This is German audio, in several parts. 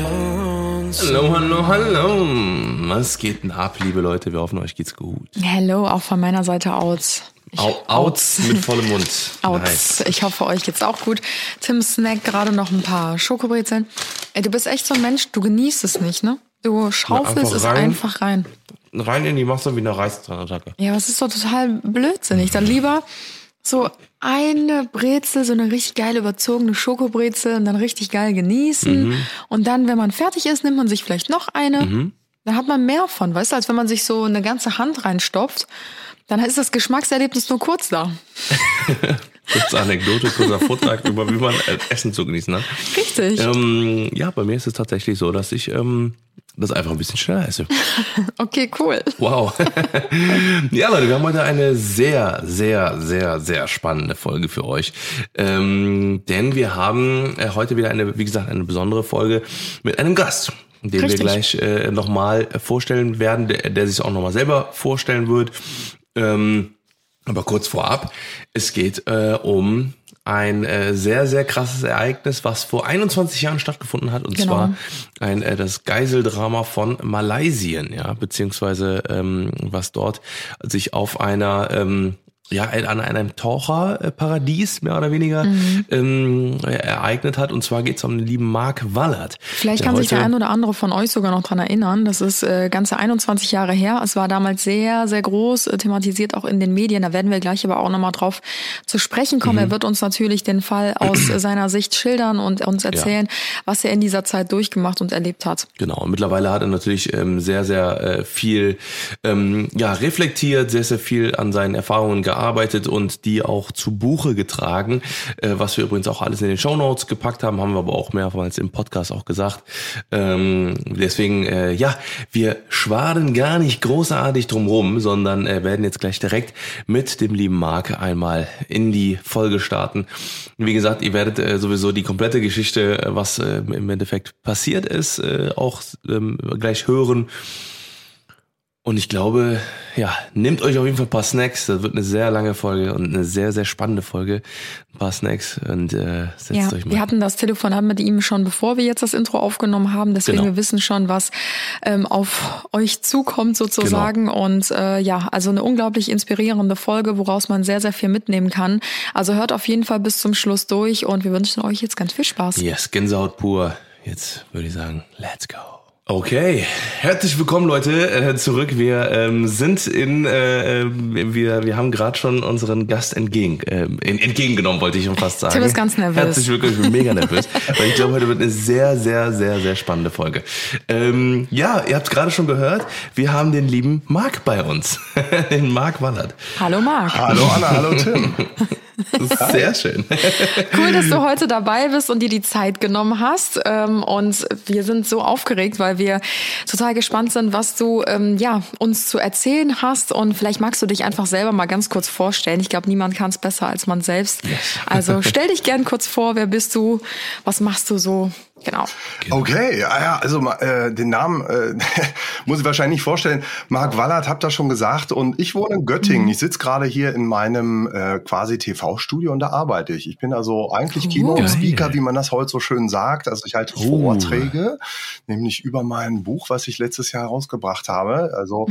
Hallo, hallo, hallo. Was geht denn ab, liebe Leute? Wir hoffen, euch geht's gut. Hello, auch von meiner Seite aus. Ich- Au, outs mit vollem Mund. Outs. Nice. Ich hoffe, euch geht's auch gut. Tim snackt gerade noch ein paar Schokobrezeln. Ey, du bist echt so ein Mensch, du genießt es nicht, ne? Du schaufelst einfach es rein. einfach rein. Rein in die machst du wie eine Reißattacke. Ja, was ist doch total blödsinnig. Dann lieber so eine Brezel, so eine richtig geil überzogene Schokobrezel und dann richtig geil genießen. Mhm. Und dann, wenn man fertig ist, nimmt man sich vielleicht noch eine. Dann hat man mehr von, weißt du, als wenn man sich so eine ganze Hand reinstopft. Dann ist das Geschmackserlebnis nur kurz da. Kurze Anekdote, kurzer Vortrag über, wie man äh, Essen zu genießen hat. Richtig. Ähm, ja, bei mir ist es tatsächlich so, dass ich ähm, das einfach ein bisschen schneller esse. Okay, cool. Wow. ja, Leute, wir haben heute eine sehr, sehr, sehr, sehr spannende Folge für euch. Ähm, denn wir haben äh, heute wieder eine, wie gesagt, eine besondere Folge mit einem Gast, den Richtig. wir gleich äh, nochmal vorstellen werden, der, der sich auch nochmal selber vorstellen wird. Ähm, aber kurz vorab, es geht äh, um ein äh, sehr, sehr krasses Ereignis, was vor 21 Jahren stattgefunden hat, und Genau. zwar ein äh, das Geiseldrama von Malaysien, ja, beziehungsweise ähm, was dort sich auf einer ähm, ja, an einem Taucherparadies, mehr oder weniger, Mhm. ähm, ereignet hat. Und zwar geht es um den lieben Mark Wallert. Vielleicht kann sich der ein oder andere von euch sogar noch dran erinnern. Das ist äh, ganze 21 Jahre her. Es war damals sehr, sehr groß, äh, thematisiert auch in den Medien. Da werden wir gleich aber auch nochmal drauf zu sprechen kommen. Mhm. Er wird uns natürlich den Fall aus seiner Sicht schildern und uns erzählen, was er in dieser Zeit durchgemacht und erlebt hat. Genau, und mittlerweile hat er natürlich ähm, sehr, sehr äh, viel ähm, ja, reflektiert, sehr, sehr viel an seinen Erfahrungen gearbeitet und die auch zu Buche getragen, äh, was wir übrigens auch alles in den Shownotes gepackt haben, haben wir aber auch mehrmals im Podcast auch gesagt. Ähm, deswegen, äh, ja, wir schwaden gar nicht großartig drumrum, sondern äh, werden jetzt gleich direkt mit dem lieben Marc einmal in die Folge starten. Wie gesagt, ihr werdet äh, sowieso die komplette Geschichte, äh, was äh, im Endeffekt passiert ist, äh, auch ähm, gleich hören. Und ich glaube, ja, nehmt euch auf jeden Fall ein paar Snacks. Das wird eine sehr lange Folge und eine sehr, sehr spannende Folge. Ein paar Snacks und äh, setzt Ja, euch mal. wir hatten das Telefonat mit ihm schon, bevor wir jetzt das Intro aufgenommen haben. Deswegen Genau. wir wissen schon, was ähm, auf euch zukommt sozusagen. Genau. Und äh, ja, also eine unglaublich inspirierende Folge, woraus man sehr, sehr viel mitnehmen kann. Also hört auf jeden Fall bis zum Schluss durch und wir wünschen euch jetzt ganz viel Spaß. Yes, Gänsehaut pur. Jetzt würde ich sagen, let's go. Okay, herzlich willkommen Leute äh, zurück. Wir ähm, sind in, äh, äh, wir wir haben gerade schon unseren Gast entgegen äh, in, entgegengenommen, wollte ich schon fast sagen. Tim ist ganz nervös. Herzlich willkommen, ich bin mega nervös, weil ich glaube, heute wird eine sehr, sehr, sehr, sehr spannende Folge. Ähm, ja, ihr habt gerade schon gehört, wir haben den lieben Marc bei uns, den Marc Wallert. Hallo Marc. Hallo Anna, hallo Tim. Sehr schön. Cool, dass du heute dabei bist und dir die Zeit genommen hast. Ähm, Und wir sind so aufgeregt, weil wir total gespannt sind, was du ähm, ja uns zu erzählen hast. Und vielleicht magst du dich einfach selber mal ganz kurz vorstellen. Ich glaube, niemand kann es besser als man selbst. Also stell dich gern kurz vor. Wer bist du? Was machst du so? Genau. Okay, ja, ja also äh, den Namen äh, muss ich wahrscheinlich nicht vorstellen. Marc Wallert habt das schon gesagt und ich wohne in Göttingen. Ich sitze gerade hier in meinem äh, quasi TV-Studio und da arbeite ich. Ich bin also eigentlich Keynote-Speaker, Geil. wie man das heute so schön sagt. Also ich halte Oh. Vorträge, nämlich über mein Buch, was ich letztes Jahr herausgebracht habe. Also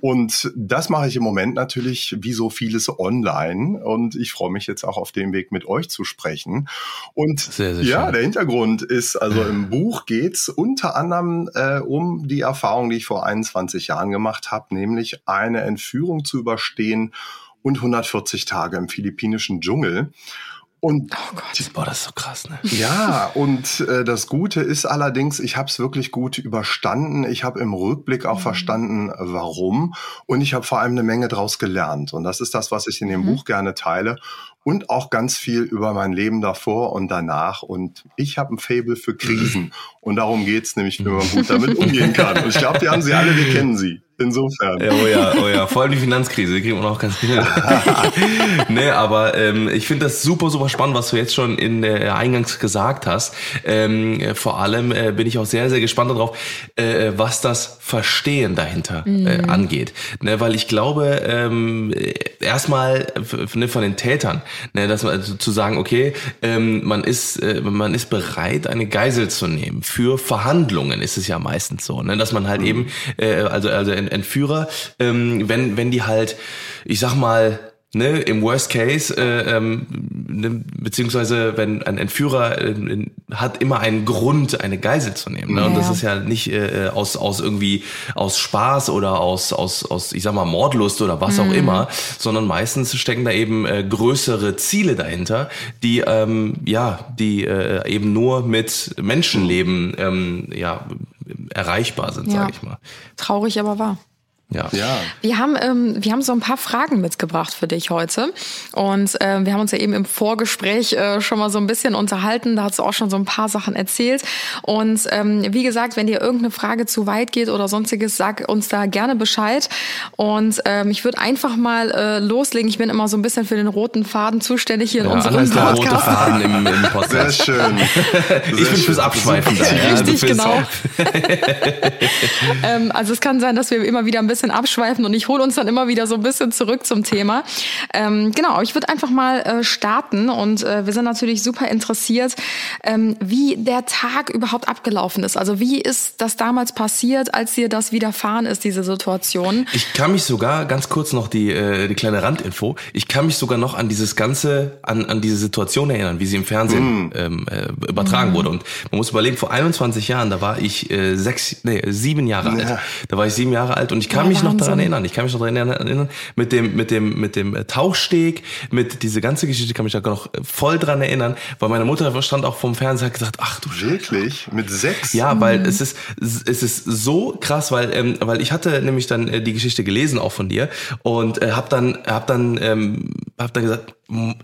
und das mache ich im Moment natürlich wie so vieles online und ich freue mich jetzt auch auf dem Weg mit euch zu sprechen. Und Sehr, sehr ja, schön. der Hintergrund ist, also im Buch geht's unter anderem äh, um die Erfahrung, die ich vor 21 Jahren gemacht habe, nämlich eine Entführung zu überstehen und 140 Tage im philippinischen Dschungel. Und Oh Gott. Boah, das ist so krass, ne? ja, und äh, das Gute ist allerdings, ich habe es wirklich gut überstanden. Ich habe im Rückblick auch verstanden, warum. Und ich habe vor allem eine Menge daraus gelernt. Und das ist das, was ich in dem Buch gerne teile. Und auch ganz viel über mein Leben davor und danach. Und ich habe ein Fable für Krisen. Und darum geht's nämlich, wie man gut damit umgehen kann. Und ich glaube, die haben sie alle, wir kennen sie. Insofern. Ja, oh ja, oh ja, vor allem die Finanzkrise, die kriegen wir noch ganz schnell. nee, aber ähm, ich finde das super, super spannend, was du jetzt schon in äh, eingangs gesagt hast. Ähm, äh, vor allem äh, bin ich auch sehr, sehr gespannt darauf, äh, was das Verstehen dahinter äh, angeht. Ne, weil ich glaube, ähm, erstmal ne, von den Tätern, ne, dass man also zu sagen, okay, ähm, man ist äh, man ist bereit, eine Geisel zu nehmen für Verhandlungen. Ist es ja meistens so, ne, dass man halt mhm. eben äh, also also Entführer, ähm, wenn wenn die halt, ich sag mal ne, im Worst Case, äh, ähm, ne, beziehungsweise wenn ein Entführer äh, hat immer einen Grund, eine Geisel zu nehmen. Ne? Ja. Und das ist ja nicht äh, aus, aus irgendwie aus Spaß oder aus, aus, aus, ich sag mal, Mordlust oder was mhm. auch immer, sondern meistens stecken da eben äh, größere Ziele dahinter, die ähm, ja, die äh, eben nur mit Menschenleben ähm, ja, erreichbar sind, ja. sage ich mal. Traurig, aber wahr. Ja. ja. Wir haben, ähm, wir haben so ein paar Fragen mitgebracht für dich heute. Und äh, wir haben uns ja eben im Vorgespräch äh, schon mal so ein bisschen unterhalten. Da hast du auch schon so ein paar Sachen erzählt. Und ähm, wie gesagt, wenn dir irgendeine Frage zu weit geht oder sonstiges, sag uns da gerne Bescheid. Und ähm, ich würde einfach mal äh, loslegen. Ich bin immer so ein bisschen für den roten Faden zuständig hier in ja, unserem Podcast. Der rote Faden im, im Podcast. Sehr schön. Sehr ich bin fürs Abschweifen da. Ja, Richtig, genau. ähm, also es kann sein, dass wir immer wieder ein bisschen bisschen abschweifen und ich hole uns dann immer wieder so ein bisschen zurück zum Thema. Ähm, genau, ich würde einfach mal äh, starten und äh, wir sind natürlich super interessiert, ähm, wie der Tag überhaupt abgelaufen ist. Also wie ist das damals passiert, als dir das widerfahren ist, diese Situation? Ich kann mich sogar, ganz kurz noch die, äh, die kleine Randinfo, ich kann mich sogar noch an dieses ganze, an, an diese Situation erinnern, wie sie im Fernsehen mm. ähm, äh, übertragen mm. wurde. Und man muss überlegen, vor 21 Jahren, da war ich äh, sechs, nee, sieben Jahre ja. alt. Da war ich sieben Jahre alt und ich kann mich noch daran erinnern. Ich kann mich noch daran erinnern, mit dem, mit dem, mit dem äh, Tauchsteg, mit diese ganze Geschichte kann mich da noch äh, voll dran erinnern, weil meine Mutter stand auch vom Fernseher und hat gesagt, ach du Wirklich? Mit sechs? Ja, weil mhm. es ist, es ist so krass, weil, ähm, weil ich hatte nämlich dann äh, die Geschichte gelesen auch von dir und äh, hab dann, hab dann, ähm, hab dann gesagt,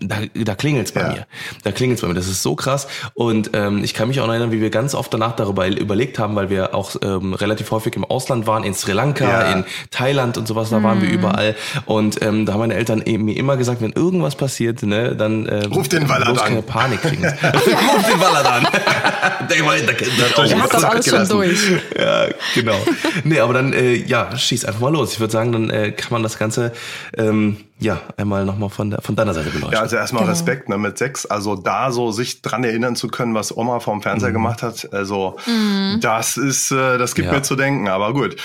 da, da klingelt's bei ja. mir. Da klingelt's bei mir. Das ist so krass. Und ähm, ich kann mich auch noch erinnern, wie wir ganz oft danach darüber überlegt haben, weil wir auch ähm, relativ häufig im Ausland waren, in Sri Lanka, ja. in Thailand und sowas, da mhm. waren wir mhm. überall. Und ähm, da haben meine Eltern eben, mir immer gesagt, wenn irgendwas passiert, ne, dann ähm, ruf den Waller an. keine Panik kriegen. ruf den Waller an. der, der, der, der hat das alles schon durch. Ja, genau. Nee, aber dann, äh, ja, schieß einfach mal los. Ich würde sagen, dann äh, kann man das Ganze ähm, ja, einmal nochmal von, der, von deiner Seite beleuchten. Ja, also erstmal genau. Respekt ne, mit sechs. Also da so sich dran erinnern zu können, was Oma vom Fernseher mhm. gemacht hat, also mhm. das ist, äh, das gibt ja. mir zu denken. Aber gut,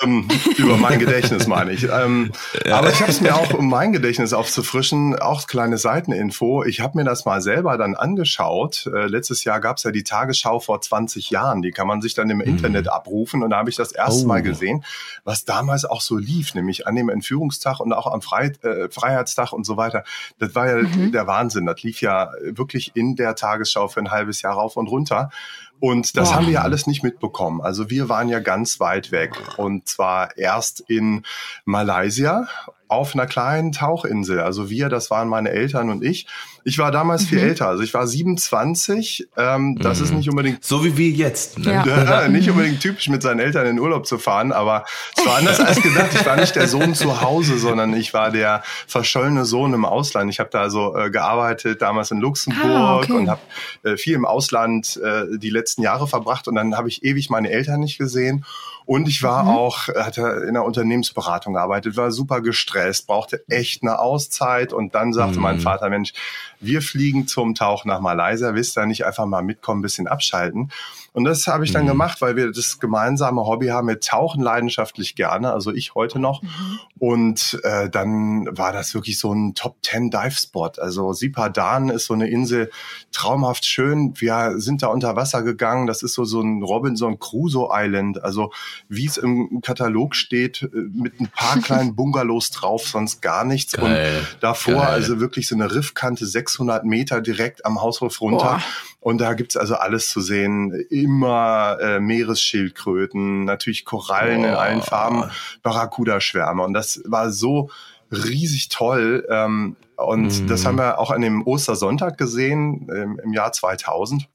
ähm, über mein Gedächtnis meine ich. Ähm, ja. Aber ich habe es mir auch, um mein Gedächtnis aufzufrischen, auch kleine Seiteninfo. Ich habe mir das mal selber dann angeschaut. Äh, letztes Jahr gab es ja die Tagesschau vor 20 Jahren. Die kann man sich dann im mhm. Internet abrufen. Und da habe ich das erste oh. Mal gesehen, was damals auch so lief, nämlich an dem Entführungstag und auch am Freitag. Äh, äh, Freiheitstag und so weiter. Das war ja mhm. der Wahnsinn. Das lief ja wirklich in der Tagesschau für ein halbes Jahr rauf und runter. Und das Boah. haben wir ja alles nicht mitbekommen. Also wir waren ja ganz weit weg. Und zwar erst in Malaysia auf einer kleinen Tauchinsel. Also wir, das waren meine Eltern und ich. Ich war damals mhm. viel älter, also ich war 27. Ähm, das mhm. ist nicht unbedingt so wie wir jetzt. Ne? Ja. nicht unbedingt typisch mit seinen Eltern in Urlaub zu fahren, aber es war anders als gedacht. Ich war nicht der Sohn zu Hause, sondern ich war der verschollene Sohn im Ausland. Ich habe da so äh, gearbeitet, damals in Luxemburg ah, okay. und habe äh, viel im Ausland äh, die letzten Jahre verbracht und dann habe ich ewig meine Eltern nicht gesehen. Und ich war mhm. auch, hatte in der Unternehmensberatung gearbeitet, war super gestresst, brauchte echt eine Auszeit. Und dann sagte mhm. mein Vater, Mensch, wir fliegen zum Tauch nach Malaysia, wisst ihr nicht einfach mal mitkommen, bisschen abschalten. Und das habe ich dann mhm. gemacht, weil wir das gemeinsame Hobby haben. Wir tauchen leidenschaftlich gerne, also ich heute noch. Mhm. Und äh, dann war das wirklich so ein Top Ten Dive Spot. Also Sipadan ist so eine Insel, traumhaft schön. Wir sind da unter Wasser gegangen. Das ist so so ein Robinson Crusoe Island. Also wie es im Katalog steht, äh, mit ein paar kleinen Bungalows drauf, sonst gar nichts. Geil. Und davor Geil. also wirklich so eine Riffkante, 600 Meter direkt am Haushof runter. Boah. Und da gibt's also alles zu sehen. Immer äh, Meeresschildkröten, natürlich Korallen oh. in allen Farben, Barracuda-Schwärme. Und das war so riesig toll. Ähm, und mm. das haben wir auch an dem Ostersonntag gesehen, ähm, im Jahr 2000.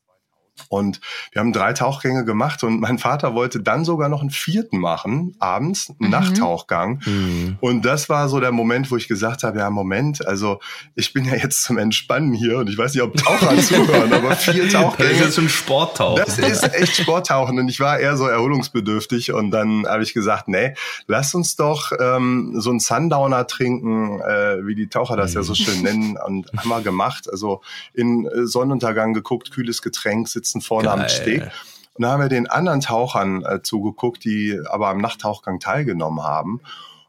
Und wir haben drei Tauchgänge gemacht und mein Vater wollte dann sogar noch einen vierten machen, abends, einen Nachttauchgang. Mhm. Und das war so der Moment, wo ich gesagt habe, ja, Moment, also ich bin ja jetzt zum Entspannen hier und ich weiß nicht, ob Taucher zuhören, aber vier Das Tauchgänge. ist jetzt schon Sporttauch. Das ist echt Sporttauchen und ich war eher so erholungsbedürftig und dann habe ich gesagt, nee, lass uns doch ähm, so einen Sundowner trinken, äh, wie die Taucher das ja so schön nennen und haben wir gemacht. Also in äh, Sonnenuntergang geguckt, kühles Getränk, sitzen vorne am Geil. Steg. Und da haben wir den anderen Tauchern äh, zugeguckt, die aber am Nachttauchgang teilgenommen haben.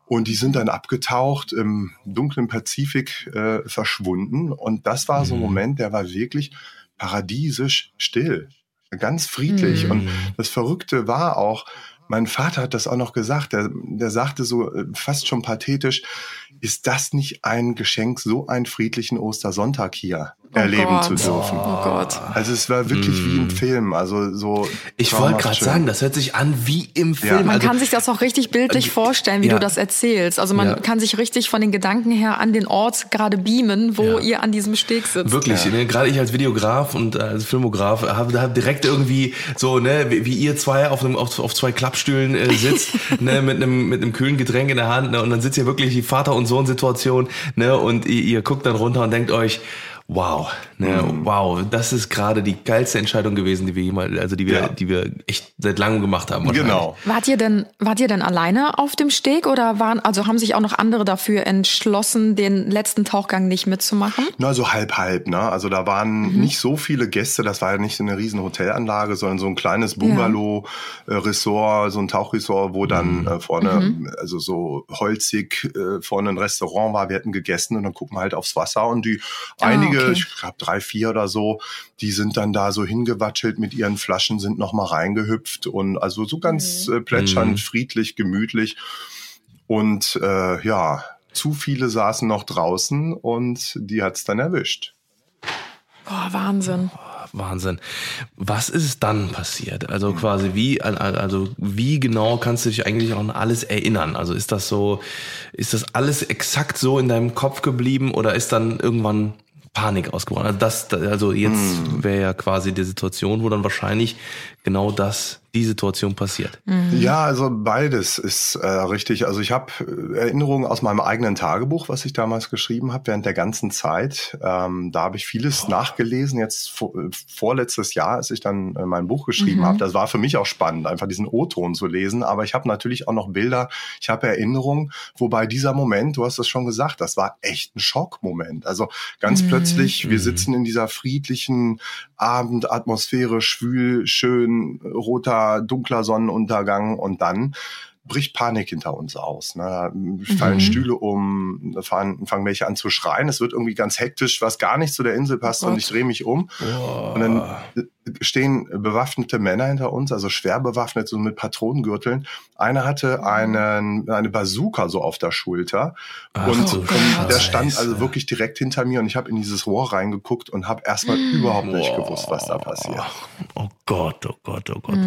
Und die sind dann abgetaucht, im dunklen Pazifik äh, verschwunden. Und das war so ein Moment, der war wirklich paradiesisch still. Ganz friedlich. Mhm. Und das Verrückte war auch, mein Vater hat das auch noch gesagt, der, der sagte so äh, fast schon pathetisch, ist das nicht ein Geschenk, so einen friedlichen Ostersonntag hier erleben Gott. zu dürfen? Oh Gott. Also es war wirklich wie im Film, also so. Mm. Ich wollte gerade sagen, das hört sich an wie im Film. Man Also, kann sich das auch richtig bildlich vorstellen, wie ja. du das erzählst. Also man Ja. kann sich richtig von den Gedanken her an den Ort gerade beamen, wo Ja. ihr an diesem Steg sitzt. Wirklich, ne, gerade ich als Videograf und äh, als Filmograf habe hab direkt irgendwie so, ne, wie, wie ihr zwei auf, einem, auf, auf zwei Klappstühlen äh, sitzt, ne, mit einem mit einem kühlen Getränk in der Hand, ne, und dann sitzt ihr wirklich die Vater und Sohn Situation, ne, und ihr, ihr guckt dann runter und denkt euch, wow, ne, wow, das ist gerade die geilste Entscheidung gewesen, die wir jemals, also die wir, Ja. die wir echt seit langem gemacht haben. Genau. Wart ihr denn, wart ihr denn alleine auf dem Steg oder waren, also haben sich auch noch andere dafür entschlossen, den letzten Tauchgang nicht mitzumachen? Na, so halb, halb, ne? Also da waren nicht so viele Gäste, das war ja nicht so eine riesen Hotelanlage, sondern so ein kleines Bungalow-Ressort, so ein Tauchresort, wo dann äh, vorne, also so holzig, äh, vorne ein Restaurant war, wir hatten gegessen und dann gucken wir halt aufs Wasser und die Ah, einige, okay. ich glaube drei, vier oder so, die sind dann da so hingewatschelt mit ihren Flaschen, sind noch mal reingehüpft und also so ganz äh, plätschernd, friedlich, gemütlich. Und äh, ja, zu viele saßen noch draußen und die hat's dann erwischt. Boah, Wahnsinn. Wahnsinn. Was ist dann passiert? Also quasi wie, also wie genau kannst du dich eigentlich auch an alles erinnern? Also ist das so, ist das alles exakt so in deinem Kopf geblieben oder ist dann irgendwann Panik ausgebrochen? Also das, also jetzt wäre ja quasi die Situation, wo dann wahrscheinlich genau das, die Situation passiert. Ja, also beides ist äh, richtig. Also ich habe Erinnerungen aus meinem eigenen Tagebuch, was ich damals geschrieben habe während der ganzen Zeit. Ähm, da habe ich vieles nachgelesen. Jetzt vor, äh, vorletztes Jahr, als ich dann äh, mein Buch geschrieben habe, das war für mich auch spannend, einfach diesen O-Ton zu lesen. Aber ich habe natürlich auch noch Bilder. Ich habe Erinnerungen, wobei dieser Moment, du hast es schon gesagt, das war echt ein Schockmoment. Also ganz plötzlich, wir sitzen in dieser friedlichen Abendatmosphäre, schwül, schön, roter, dunkler Sonnenuntergang und dann bricht Panik hinter uns aus. Ne? Da fallen Stühle um, da fahren, fangen welche an zu schreien. Es wird irgendwie ganz hektisch, was gar nicht zu der Insel passt. und ich drehe mich um. Und dann stehen bewaffnete Männer hinter uns, also schwer bewaffnet, so mit Patronengürteln. Einer hatte einen, eine Bazooka so auf der Schulter. Ach und du und der stand also wirklich direkt hinter mir und ich habe in dieses Rohr reingeguckt und habe erstmal überhaupt nicht gewusst, was da passiert. Oh Gott, oh Gott, oh Gott.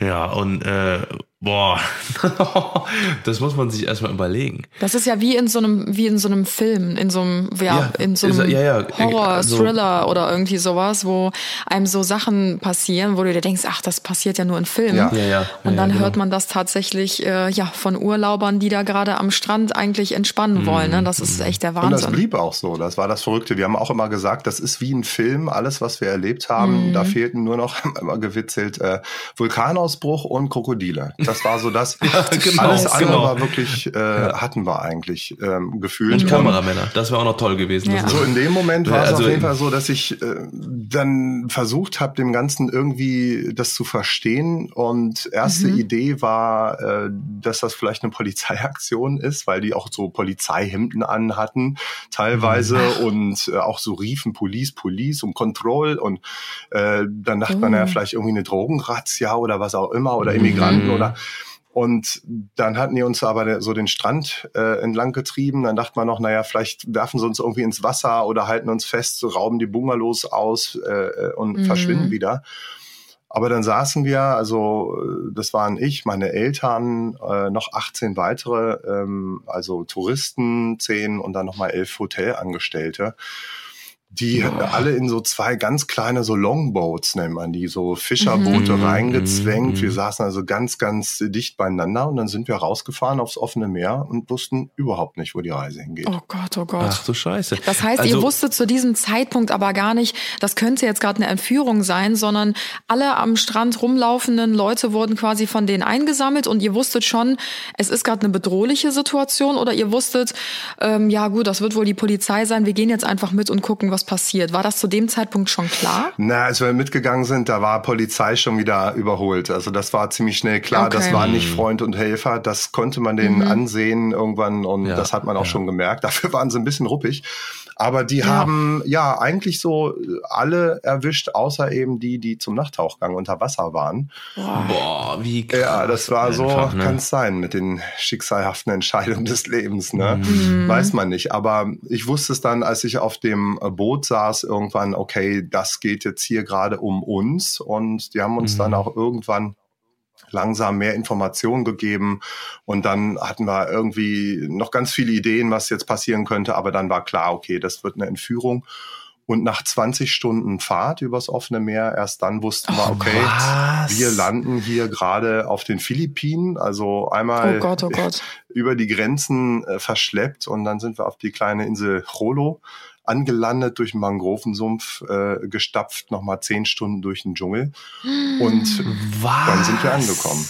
Ja, und äh, boah, das muss man sich erstmal überlegen. Das ist ja wie in so einem, wie in so einem Film, in so einem, ja, Ja, in so ist- einem ja, ja, Horror, also- Thriller oder irgendwie sowas, wo einem so Sachen passieren, wo du dir denkst, ach, das passiert ja nur in Filmen. Ja. Ja, ja. Und dann ja, hört genau. man das tatsächlich äh, ja von Urlaubern, die da gerade am Strand eigentlich entspannen wollen. Ne? Das ist echt der Und das Wahnsinn. blieb auch so. Das war das Verrückte. Wir haben auch immer gesagt, das ist wie ein Film. Alles, was wir erlebt haben, Mhm. da fehlten nur noch, immer gewitzelt, äh, Vulkanausbruch und Krokodile. Das war so das. genau, alles andere genau. war wirklich, äh, hatten wir eigentlich ähm, gefühlt. Und Kameramänner, das wäre auch noch toll gewesen. So in dem Moment war Ja, es also- auf jeden Fall so, dass ich äh, dann versucht habe, dem Ganzen irgendwie das zu verstehen. Und erste Idee war, äh, dass das vielleicht eine Polizeiaktion ist, weil die auch so Polizeihemden anhatten teilweise und äh, auch so riefen Police, Police und Control. Und äh, dann dachte man, Oh. ja, vielleicht irgendwie eine Drogenrazzia oder was auch immer oder Immigranten oder und dann hatten die uns aber so den Strand äh, entlang getrieben. Dann dachte man noch, naja, vielleicht werfen sie uns irgendwie ins Wasser oder halten uns fest, so rauben die Bungalows aus äh, und Mhm. verschwinden wieder. Aber dann saßen wir, also äh, das waren ich, meine Eltern, äh, noch 18 weitere, ähm, also Touristen, 10 und dann nochmal elf Hotelangestellte. Die Boah. alle in so zwei ganz kleine so Longboats nennt man die, so Fischerboote mhm. reingezwängt. Mhm. Wir saßen also ganz, ganz dicht beieinander und dann sind wir rausgefahren aufs offene Meer und wussten überhaupt nicht, wo die Reise hingeht. Oh Gott, oh Gott. Ach du Scheiße. Das heißt, also, ihr wusstet zu diesem Zeitpunkt aber gar nicht, das könnte jetzt gerade eine Entführung sein, sondern alle am Strand rumlaufenden Leute wurden quasi von denen eingesammelt und ihr wusstet schon, es ist gerade eine bedrohliche Situation oder ihr wusstet, ähm, ja gut, das wird wohl die Polizei sein, wir gehen jetzt einfach mit und gucken, was was passiert. War das zu dem Zeitpunkt schon klar? Na, als wir mitgegangen sind, da war Polizei schon wieder überholt. Also das war ziemlich schnell klar. Okay. Das war nicht Freund und Helfer. Das konnte man denen mhm. ansehen irgendwann und ja, das hat man auch ja. schon gemerkt. Dafür waren sie ein bisschen ruppig. Aber die ja. haben ja eigentlich so alle erwischt, außer eben die, die zum Nachttauchgang unter Wasser waren. Boah, wie krass. Ja, das war so, ne? kann es sein mit den schicksalhaften Entscheidungen des Lebens, ne? Mhm. Weiß man nicht. Aber ich wusste es dann, als ich auf dem Boot saß, irgendwann, okay, das geht jetzt hier gerade um uns. Und die haben uns mhm. dann auch irgendwann langsam mehr Informationen gegeben und dann hatten wir irgendwie noch ganz viele Ideen, was jetzt passieren könnte, aber dann war klar, okay, das wird eine Entführung. Und nach 20 Stunden Fahrt übers offene Meer, erst dann wussten wir, okay, was? wir landen hier gerade auf den Philippinen, also einmal oh Gott, oh Gott. über die Grenzen äh, verschleppt und dann sind wir auf die kleine Insel Jolo angelandet, durch einen Mangrovensumpf äh, gestapft, nochmal zehn Stunden durch den Dschungel. Und Was? dann sind wir angekommen.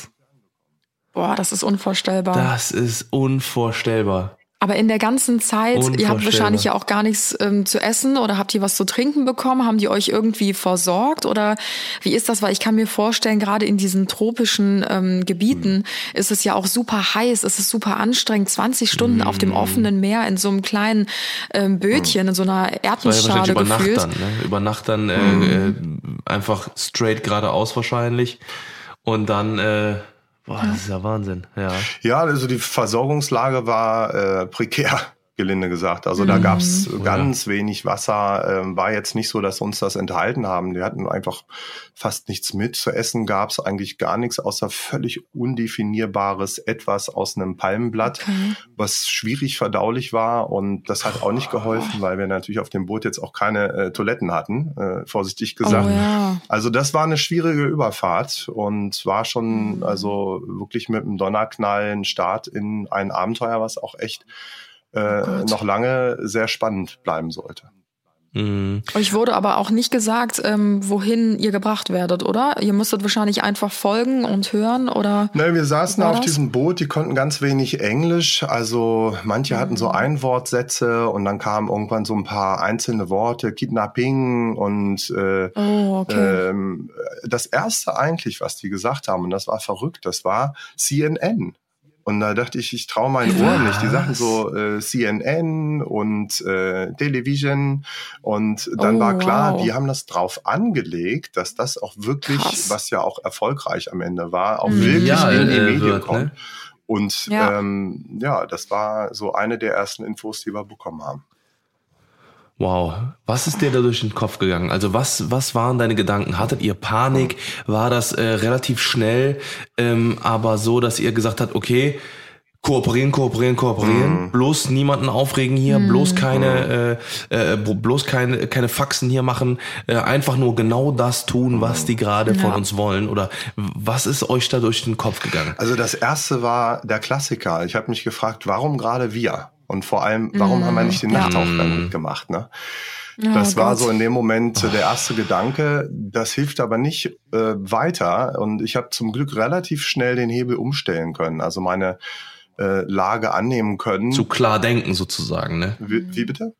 Boah, das ist unvorstellbar. Das ist unvorstellbar. Aber in der ganzen Zeit, ihr habt wahrscheinlich ja auch gar nichts ähm, zu essen oder habt ihr was zu trinken bekommen? Haben die euch irgendwie versorgt? Oder wie ist das? Weil ich kann mir vorstellen, gerade in diesen tropischen ähm, Gebieten mhm. ist es ja auch super heiß, ist es super anstrengend, 20 Stunden mhm. auf dem offenen Meer in so einem kleinen ähm, Bötchen, in so einer Erdnussschale über gefühlt. Nacht dann, ne? Über Nacht dann äh, mhm. äh, einfach straight geradeaus wahrscheinlich. Und dann äh, Boah, das ist ja Wahnsinn, ja. Ja, also die Versorgungslage war äh, prekär gelinde gesagt. Also da gab's mhm. ganz ja. wenig Wasser. Ähm, war jetzt nicht so, dass uns das enthalten haben. Wir hatten einfach fast nichts mit. Zu essen gab's eigentlich gar nichts, außer völlig undefinierbares Etwas aus einem Palmenblatt, okay. was schwierig verdaulich war. Und das hat auch nicht geholfen, weil wir natürlich auf dem Boot jetzt auch keine äh, Toiletten hatten, äh, vorsichtig gesagt. Oh, ja. Also das war eine schwierige Überfahrt und war schon mhm. also wirklich mit einem Donnerknall ein Start in ein Abenteuer, was auch echt äh, oh noch lange sehr spannend bleiben sollte. Mhm. Euch wurde aber auch nicht gesagt, ähm, wohin ihr gebracht werdet, oder? Ihr musstet wahrscheinlich einfach folgen und hören, oder? Nein, wir saßen auf diesem Boot, die konnten ganz wenig Englisch. Also manche mhm. hatten so mhm. Einwortsätze und dann kamen irgendwann so ein paar einzelne Worte, Kidnapping und äh, oh, okay. ähm, das erste eigentlich, was die gesagt haben, und das war verrückt, das war CNN. Und da dachte ich, ich traue meinen Ohren nicht. Die Sachen so äh, CNN und äh, Television. Und dann oh, war klar, wow. die haben das drauf angelegt, dass das auch wirklich, Krass. was ja auch erfolgreich am Ende war, auch mhm. wirklich ja, in die äh, Medien wird, kommt. Ne? Und ja. Ähm, ja, das war so eine der ersten Infos, die wir bekommen haben. Wow, was ist dir da durch den Kopf gegangen? Also was, was waren deine Gedanken? Hattet ihr Panik? War das äh, relativ schnell, ähm, aber so, dass ihr gesagt habt, okay, kooperieren, kooperieren, kooperieren, mhm. bloß niemanden aufregen hier, mhm. bloß keine, äh, äh, bloß keine, keine Faxen hier machen, äh, einfach nur genau das tun, was die gerade ja. von uns wollen? Oder was ist euch da durch den Kopf gegangen? Also das erste war der Klassiker. Ich habe mich gefragt, warum gerade wir? Und vor allem, warum mm, haben wir nicht den ja. Nachttauchgang mitgemacht? Ne? Oh, das war Gott. so in dem Moment der erste Gedanke. Das hilft aber nicht äh, weiter. Und ich habe zum Glück relativ schnell den Hebel umstellen können. Also meine äh, Lage annehmen können. Zu klar denken sozusagen, ne? Wie, wie bitte?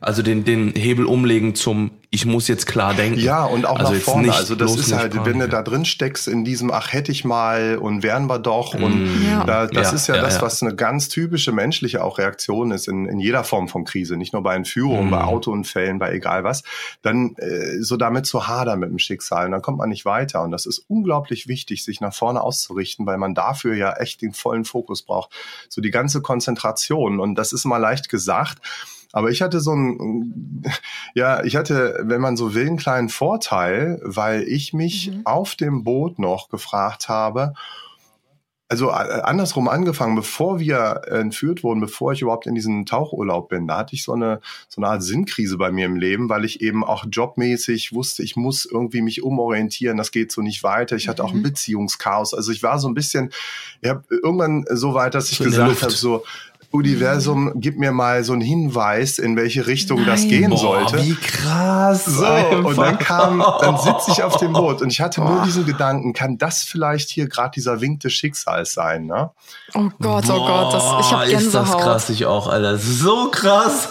Also den, den Hebel umlegen zum ich muss jetzt klar denken. Ja, und auch also nach vorne. Also das ist halt, Sprache, wenn du da drin steckst in diesem, ach hätte ich mal und wären wir doch. Mm. Und ja. da, das ja, ist ja, ja, das, was eine ganz typische menschliche auch Reaktion ist in, in jeder Form von Krise, nicht nur bei Entführungen, mm. bei Autounfällen, bei egal was. Dann äh, so damit zu hadern mit dem Schicksal. Und dann kommt man nicht weiter. Und das ist unglaublich wichtig, sich nach vorne auszurichten, weil man dafür ja echt den vollen Fokus braucht. So die ganze Konzentration. Und das ist mal leicht gesagt. Aber ich hatte so ein, ja, ich hatte, wenn man so will, einen kleinen Vorteil, weil ich mich mhm. auf dem Boot noch gefragt habe, also andersrum angefangen, bevor wir entführt wurden, bevor ich überhaupt in diesen Tauchurlaub bin, da hatte ich so eine, so eine Art Sinnkrise bei mir im Leben, weil ich eben auch jobmäßig wusste, ich muss irgendwie mich umorientieren, das geht so nicht weiter. Ich hatte auch ein Mhm. Beziehungschaos. Also ich war so ein bisschen, ich habe irgendwann so weit, dass ich So gesagt habe, so, Universum, gib mir mal so einen Hinweis, in welche Richtung das Nein. gehen Boah, sollte. wie krass. So, und dann kam, dann sitze ich auf dem Boot und ich hatte nur diesen Gedanken, kann das vielleicht hier gerade dieser Wink des Schicksals sein, ne? Oh Gott, oh Gott, das, ich habe Boah, Ist das Gänsehaut. krass, ich auch, Alter. So krass.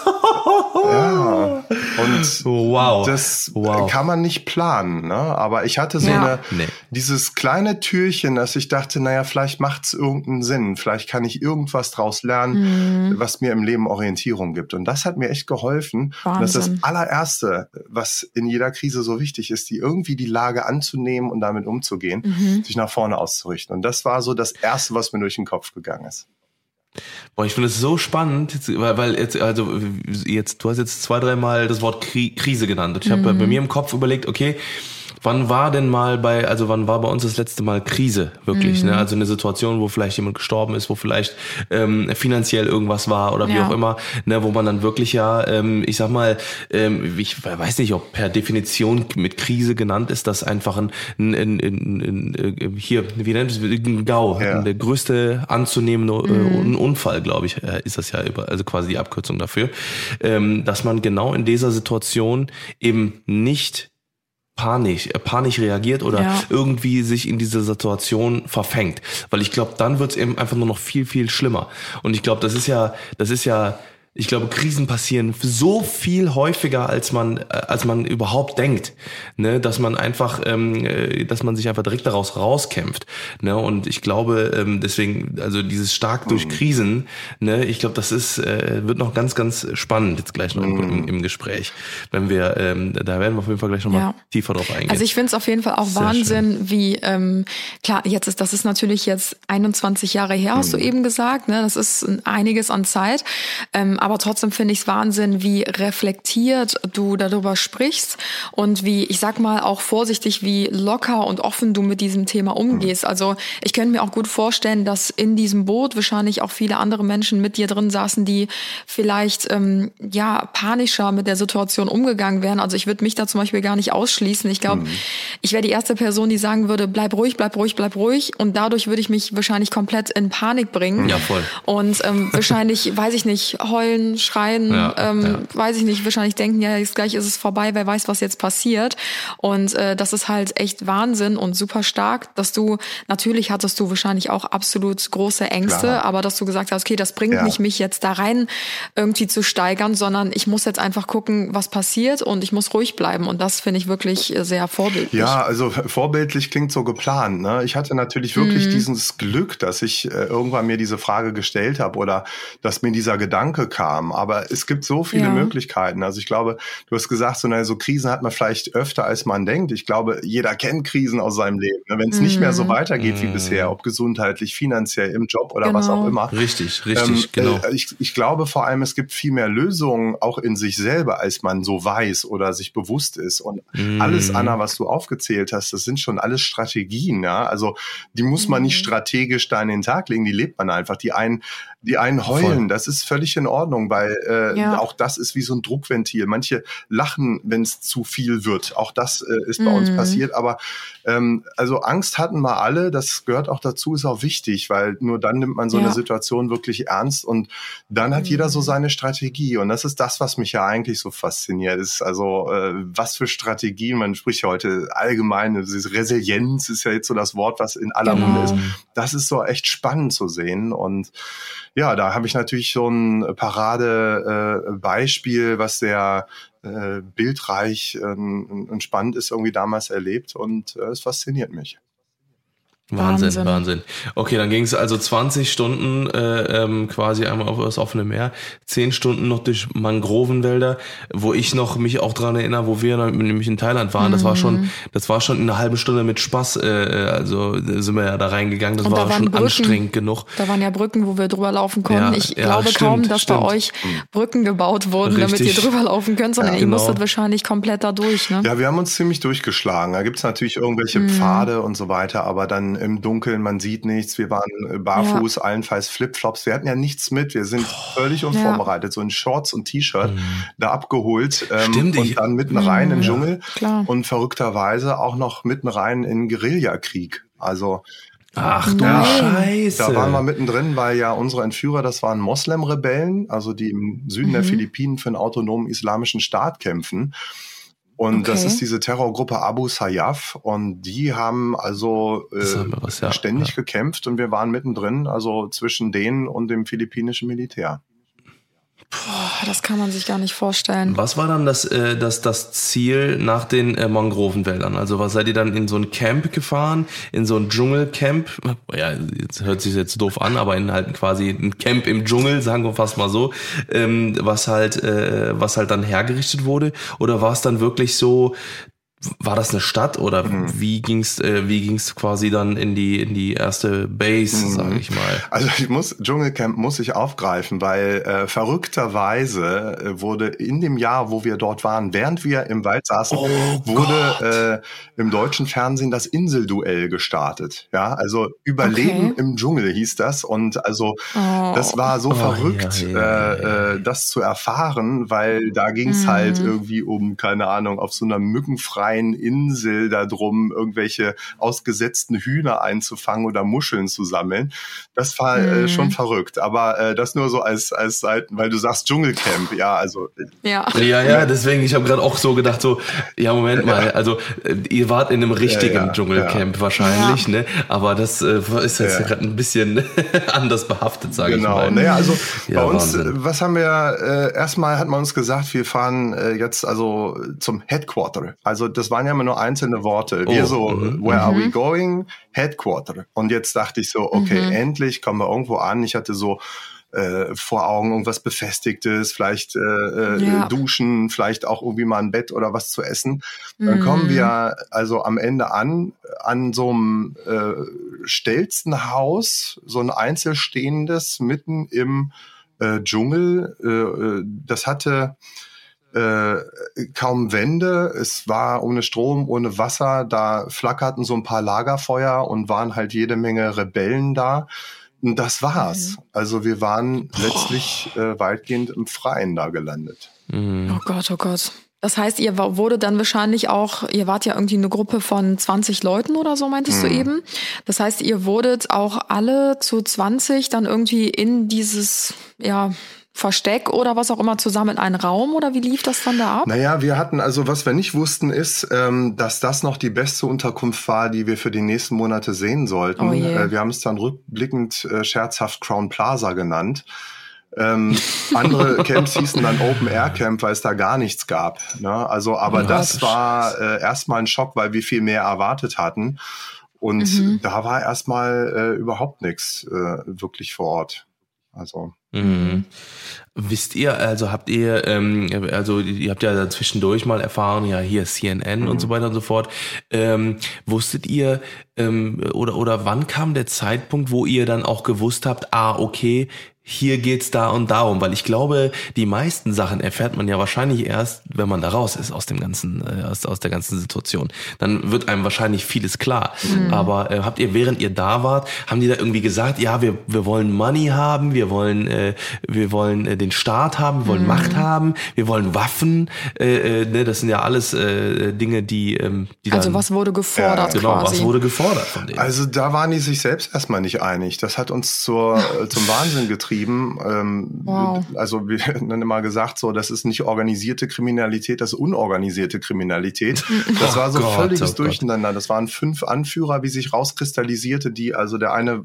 Ja. Und wow. das wow. kann man nicht planen, ne? Aber ich hatte so Ja. eine, Nee. dieses kleine Türchen, dass ich dachte, naja, vielleicht macht's irgendeinen Sinn, vielleicht kann ich irgendwas draus lernen, Mhm. Was mir im Leben Orientierung gibt. Und das hat mir echt geholfen. Und das ist das allererste, was in jeder Krise so wichtig ist, die irgendwie die Lage anzunehmen und damit umzugehen, Mhm. sich nach vorne auszurichten. Und das war so das erste, was mir durch den Kopf gegangen ist. Boah, ich finde es so spannend, weil, weil jetzt, also jetzt, du hast jetzt zwei, dreimal das Wort Kri Krise genannt. Und ich habe bei mir im Kopf überlegt, okay, wann war denn mal bei, also wann war bei uns das letzte Mal Krise wirklich? Ne? Also eine Situation, wo vielleicht jemand gestorben ist, wo vielleicht ähm, finanziell irgendwas war oder wie Ja. auch immer, ne, wo man dann wirklich ja, ähm, ich sag mal, ähm, ich weiß nicht, ob per Definition mit Krise genannt ist, das einfach ein, ein, ein, ein, ein hier, wie nennt es, ein GAU, Ja. der größte anzunehmende äh, ein Unfall, glaube ich, äh, ist das ja über, also quasi die Abkürzung dafür, ähm, dass man genau in dieser Situation eben nicht panisch, äh, panisch reagiert oder Ja. irgendwie sich in diese Situation verfängt. Weil ich glaube, dann wird es eben einfach nur noch viel, viel schlimmer. Und ich glaube, das ist ja, das ist ja, ich glaube, Krisen passieren so viel häufiger, als man, äh, als man überhaupt denkt. Ne? Dass man einfach, ähm, äh, dass man sich einfach direkt daraus rauskämpft. Ne? Und ich glaube, ähm, deswegen, also dieses stark durch Krisen, ne, ich glaube, das ist, äh, wird noch ganz, ganz spannend jetzt gleich noch im, im, im Gespräch. Wenn wir, ähm, da werden wir auf jeden Fall gleich nochmal Ja. tiefer drauf eingehen. Also ich finde es auf jeden Fall auch Sehr Wahnsinn, wie ähm, klar, jetzt ist das ist natürlich jetzt 21 Jahre her, hast du Mhm. eben gesagt, ne? Das ist ein- einiges an Zeit. Ähm, aber trotzdem finde ich es Wahnsinn, wie reflektiert du darüber sprichst und wie, ich sag mal, auch vorsichtig, wie locker und offen du mit diesem Thema umgehst. Also ich könnte mir auch gut vorstellen, dass in diesem Boot wahrscheinlich auch viele andere Menschen mit dir drin saßen, die vielleicht ähm, ja panischer mit der Situation umgegangen wären. Also ich würde mich da zum Beispiel gar nicht ausschließen. Ich glaube, ich wäre die erste Person, die sagen würde, bleib ruhig, bleib ruhig, bleib ruhig. Und dadurch würde ich mich wahrscheinlich komplett in Panik bringen. Ja, voll. Und ähm, wahrscheinlich, weiß ich nicht, heulen, schreien, Ja, ähm, ja. weiß ich nicht, wahrscheinlich denken, ja, jetzt gleich ist es vorbei, wer weiß, was jetzt passiert. Und äh, das ist halt echt Wahnsinn und super stark, dass du, natürlich hattest du wahrscheinlich auch absolut große Ängste, Klar. aber dass du gesagt hast, okay, das bringt Ja. nicht mich jetzt da rein irgendwie zu steigern, sondern ich muss jetzt einfach gucken, was passiert und ich muss ruhig bleiben. Und das finde ich wirklich sehr vorbildlich. Ja, also vorbildlich klingt so geplant. Ne? Ich hatte natürlich wirklich Mhm. dieses Glück, dass ich äh, irgendwann mir diese Frage gestellt habe oder dass mir dieser Gedanke kam. Aber es gibt so viele Ja. Möglichkeiten. Also ich glaube, du hast gesagt, so, na, so Krisen hat man vielleicht öfter, als man denkt. Ich glaube, jeder kennt Krisen aus seinem Leben. Ne? Wenn es nicht mehr so weitergeht wie bisher, ob gesundheitlich, finanziell, im Job oder was Genau. auch immer. Richtig, richtig, genau. Äh, ich, ich glaube vor allem, es gibt viel mehr Lösungen auch in sich selber, als man so weiß oder sich bewusst ist. Und Mm. alles, Anna, was du aufgezählt hast, das sind schon alles Strategien. Ja? Also die muss man nicht strategisch da in den Tag legen, die lebt man einfach. Die einen, die einen heulen, Voll. das ist völlig in Ordnung, weil äh, Ja. auch das ist wie so ein Druckventil. Manche lachen, wenn es zu viel wird. Auch das äh, ist bei uns Mhm. passiert. Aber ähm, also Angst hatten wir alle, das gehört auch dazu, ist auch wichtig, weil nur dann nimmt man so Ja. eine Situation wirklich ernst und dann hat jeder so seine Strategie. Und das ist das, was mich ja eigentlich so fasziniert. Ist also, äh, was für Strategien, man spricht ja heute allgemein, diese Resilienz ist ja jetzt so das Wort, was in aller Genau. Munde ist. Das ist so echt spannend zu sehen. Und ja, da habe ich natürlich so ein äh, Beispiel, was sehr äh, bildreich ähm, und spannend ist, irgendwie damals erlebt und äh, es fasziniert mich. Wahnsinn, Wahnsinn. Wahnsinn. Okay, dann ging es also 20 Stunden äh, ähm, quasi einmal auf das offene Meer, 10 Stunden noch durch Mangrovenwälder, wo ich noch mich auch dran erinnere, wo wir nämlich in Thailand waren. Das war Mhm. schon, das war schon eine halbe Stunde mit Spaß. Äh, also sind wir ja da reingegangen. Das Und da war schon Brücken. anstrengend genug. Da waren ja Brücken, wo wir drüber laufen konnten. Ja, ich ja, glaube stimmt, kaum, dass stimmt. bei euch Brücken gebaut wurden, damit ihr Richtig. drüber laufen könnt, sondern Ja, ihr genau. musstet wahrscheinlich komplett da durch. Ne? Ja, wir haben uns ziemlich durchgeschlagen. Da gibt's natürlich irgendwelche Pfade und so weiter, aber dann im Dunkeln, man sieht nichts, wir waren äh, barfuß, ja. allenfalls Flipflops, wir hatten ja nichts mit, wir sind völlig unvorbereitet, ja. so in Shorts und T-Shirt mhm. da abgeholt ähm, Stimmt, und dann mitten rein mhm, in den Dschungel ja, und verrückterweise auch noch mitten rein in Guerillakrieg. Also Ach du ja, Scheiße. Da waren wir mittendrin, weil ja unsere Entführer, das waren Moslem-Rebellen, also die im Süden mhm. der Philippinen für einen autonomen islamischen Staat kämpfen. Und okay. das ist diese Terrorgruppe Abu Sayyaf und die haben also äh, was, ja. ständig ja. gekämpft und wir waren mittendrin, also zwischen denen und dem philippinischen Militär. Boah, das kann man sich gar nicht vorstellen. Was war dann das, äh, das, das Ziel nach den äh, Mangrovenwäldern? Also was seid ihr dann in so ein Camp gefahren, in so ein Dschungelcamp? Ja, jetzt hört sich jetzt doof an, aber in halt quasi ein Camp im Dschungel, sagen wir fast mal so, ähm, was halt, äh, was halt dann hergerichtet wurde? Oder war es dann wirklich so, war das eine Stadt oder mhm. wie ging's äh, wie ging's quasi dann in die in die erste Base, mhm. sage ich mal? Also ich muss Dschungelcamp muss ich aufgreifen, weil äh, verrückterweise äh, wurde in dem Jahr, wo wir dort waren, während wir im Wald saßen, oh wurde äh, im deutschen Fernsehen das Inselduell gestartet. Ja, also Überleben okay. im Dschungel hieß das und also oh. das war so oh, verrückt, ja, ja, ja, äh, äh, das zu erfahren, weil da ging's mhm. halt irgendwie um keine Ahnung auf so einer mückenfreien freien Insel da drum, irgendwelche ausgesetzten Hühner einzufangen oder Muscheln zu sammeln. Das war äh, mhm. äh, schon verrückt. Aber äh, das nur so als, als Seiten, weil du sagst Dschungelcamp, ja, also. Ja, ja, ja deswegen, ich habe gerade auch so gedacht, so, ja, Moment mal, also äh, ihr wart in einem richtigen ja, ja, Dschungelcamp ja. wahrscheinlich, ne? Aber das äh, ist jetzt ja. gerade ein bisschen anders behaftet, sage genau. ich mal. Genau, naja, also bei uns, Wahnsinn. was haben wir, äh, erstmal hat man uns gesagt, wir fahren äh, jetzt also zum Headquarter. Also das waren ja immer nur einzelne Worte. Wir oh, so, mhm. where are we mhm. going? Headquarter. Und jetzt dachte ich so, okay, mhm. endlich kommen wir irgendwo an. Ich hatte so äh, vor Augen irgendwas Befestigtes, vielleicht äh, äh, ja. duschen, vielleicht auch irgendwie mal ein Bett oder was zu essen. Dann kommen wir also am Ende an, an so einem äh, Stelzenhaus, so ein einzelstehendes, mitten im äh, Dschungel. Äh, äh das hatte äh, kaum Wände, es war ohne Strom, ohne Wasser, da flackerten so ein paar Lagerfeuer und waren halt jede Menge Rebellen da. Und das war's. Mhm. Also wir waren Boah. letztlich äh, weitgehend im Freien da gelandet. Mhm. Oh Gott, oh Gott. Das heißt, ihr wurde dann wahrscheinlich auch, ihr wart ja irgendwie eine Gruppe von 20 Leuten oder so, meintest mhm. du eben. Das heißt, ihr wurdet auch alle zu 20 dann irgendwie in dieses, ja, Versteck oder was auch immer zusammen in einen Raum oder wie lief das dann da ab? Naja, wir hatten also, was wir nicht wussten, ist, ähm, dass das noch die beste Unterkunft war, die wir für die nächsten Monate sehen sollten. Oh äh, wir haben es dann rückblickend äh, scherzhaft Crown Plaza genannt. Ähm, andere Camps hießen dann Open Air Camp, weil es da gar nichts gab. Ne? Also, aber ja, das, das war äh, erstmal ein Schock, weil wir viel mehr erwartet hatten. Und mhm. da war erstmal äh, überhaupt nichts äh, wirklich vor Ort. Also. Mhm. Wisst ihr, also habt ihr, ähm, also ihr habt ja zwischendurch mal erfahren, ja hier CNN mhm. und so weiter und so fort. Ähm, wusstet ihr ähm, oder oder wann kam der Zeitpunkt, wo ihr dann auch gewusst habt, ah okay, hier geht's da und darum, weil ich glaube, die meisten Sachen erfährt man ja wahrscheinlich erst, wenn man da raus ist aus dem ganzen, äh, aus, aus der ganzen Situation. Dann wird einem wahrscheinlich vieles klar. Mhm. Aber äh, habt ihr, während ihr da wart, haben die da irgendwie gesagt, ja, wir, wir wollen Money haben, wir wollen, äh, wir wollen äh, den Staat haben, wir wollen mhm. Macht haben, wir wollen Waffen. Äh, äh, ne, das sind ja alles äh, Dinge, die, ähm, die Also was wurde gefordert? Ja, genau, quasi. was wurde gefordert von denen? Also da waren die sich selbst erstmal nicht einig. Das hat uns zur, äh, zum Wahnsinn getrieben betrieben. Ähm, wow. Also wir haben immer gesagt, so das ist nicht organisierte Kriminalität, das ist unorganisierte Kriminalität. Das war so oh völliges oh Durcheinander. Das waren fünf Anführer, wie sich rauskristallisierte, die also der eine äh,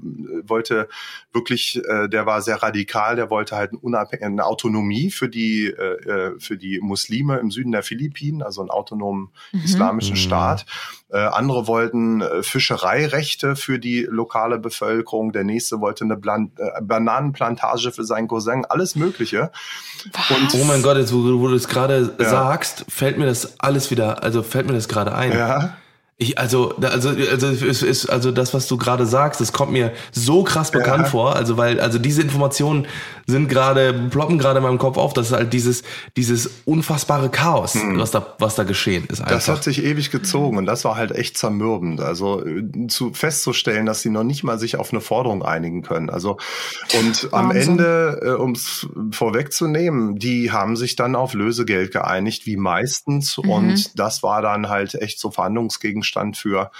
wollte wirklich, äh, der war sehr radikal, der wollte halt eine, eine Autonomie für die äh, äh, für die Muslime im Süden der Philippinen, also einen autonomen mhm. islamischen mhm. Staat. Äh, andere wollten äh, Fischereirechte für die lokale Bevölkerung. Der nächste wollte eine Plan äh, Bananenplantage für seinen Cousin. Alles Mögliche. Was? Und oh mein Gott, jetzt wo, wo du es gerade ja. sagst, fällt mir das alles wieder, also fällt mir das gerade ein. Ja. Ich, also, also, also, es ist, also das, was du gerade sagst, das kommt mir so krass bekannt Ja. vor. Also, weil, also diese Informationen sind gerade, ploppen gerade in meinem Kopf auf. Das ist halt dieses, dieses unfassbare Chaos, was da, was da geschehen ist. Einfach. Das hat sich ewig gezogen und das war halt echt zermürbend. Also äh, zu festzustellen, dass sie noch nicht mal sich auf eine Forderung einigen können. Also und am Wahnsinn. Ende, äh, um es vorwegzunehmen, die haben sich dann auf Lösegeld geeinigt, wie meistens. Und das war dann halt echt so Verhandlungsgegenstand für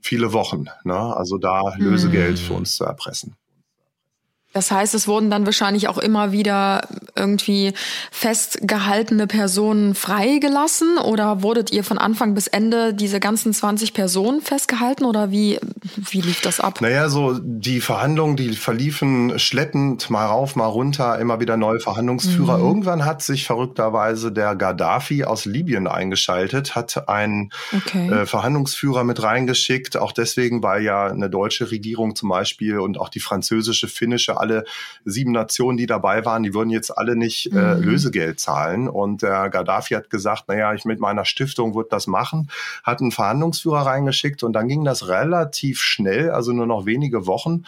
viele Wochen. Ne? Also da Lösegeld für uns zu erpressen. Das heißt, es wurden dann wahrscheinlich auch immer wieder irgendwie festgehaltene Personen freigelassen oder wurdet ihr von Anfang bis Ende diese ganzen 20 Personen festgehalten oder wie, wie lief das ab? Naja, so die Verhandlungen, die verliefen schleppend mal rauf, mal runter, immer wieder neue Verhandlungsführer. Mhm. Irgendwann hat sich verrückterweise der Gaddafi aus Libyen eingeschaltet, hat einen Okay. äh, Verhandlungsführer mit reingeschickt, auch deswegen, weil ja eine deutsche Regierung zum Beispiel und auch die französische, finnische, alle sieben Nationen, die dabei waren, die würden jetzt alle nicht äh, Mhm. Lösegeld zahlen. Und der Gaddafi hat gesagt, naja, ich mit meiner Stiftung würde das machen, hat einen Verhandlungsführer reingeschickt und dann ging das relativ schnell, also nur noch wenige Wochen.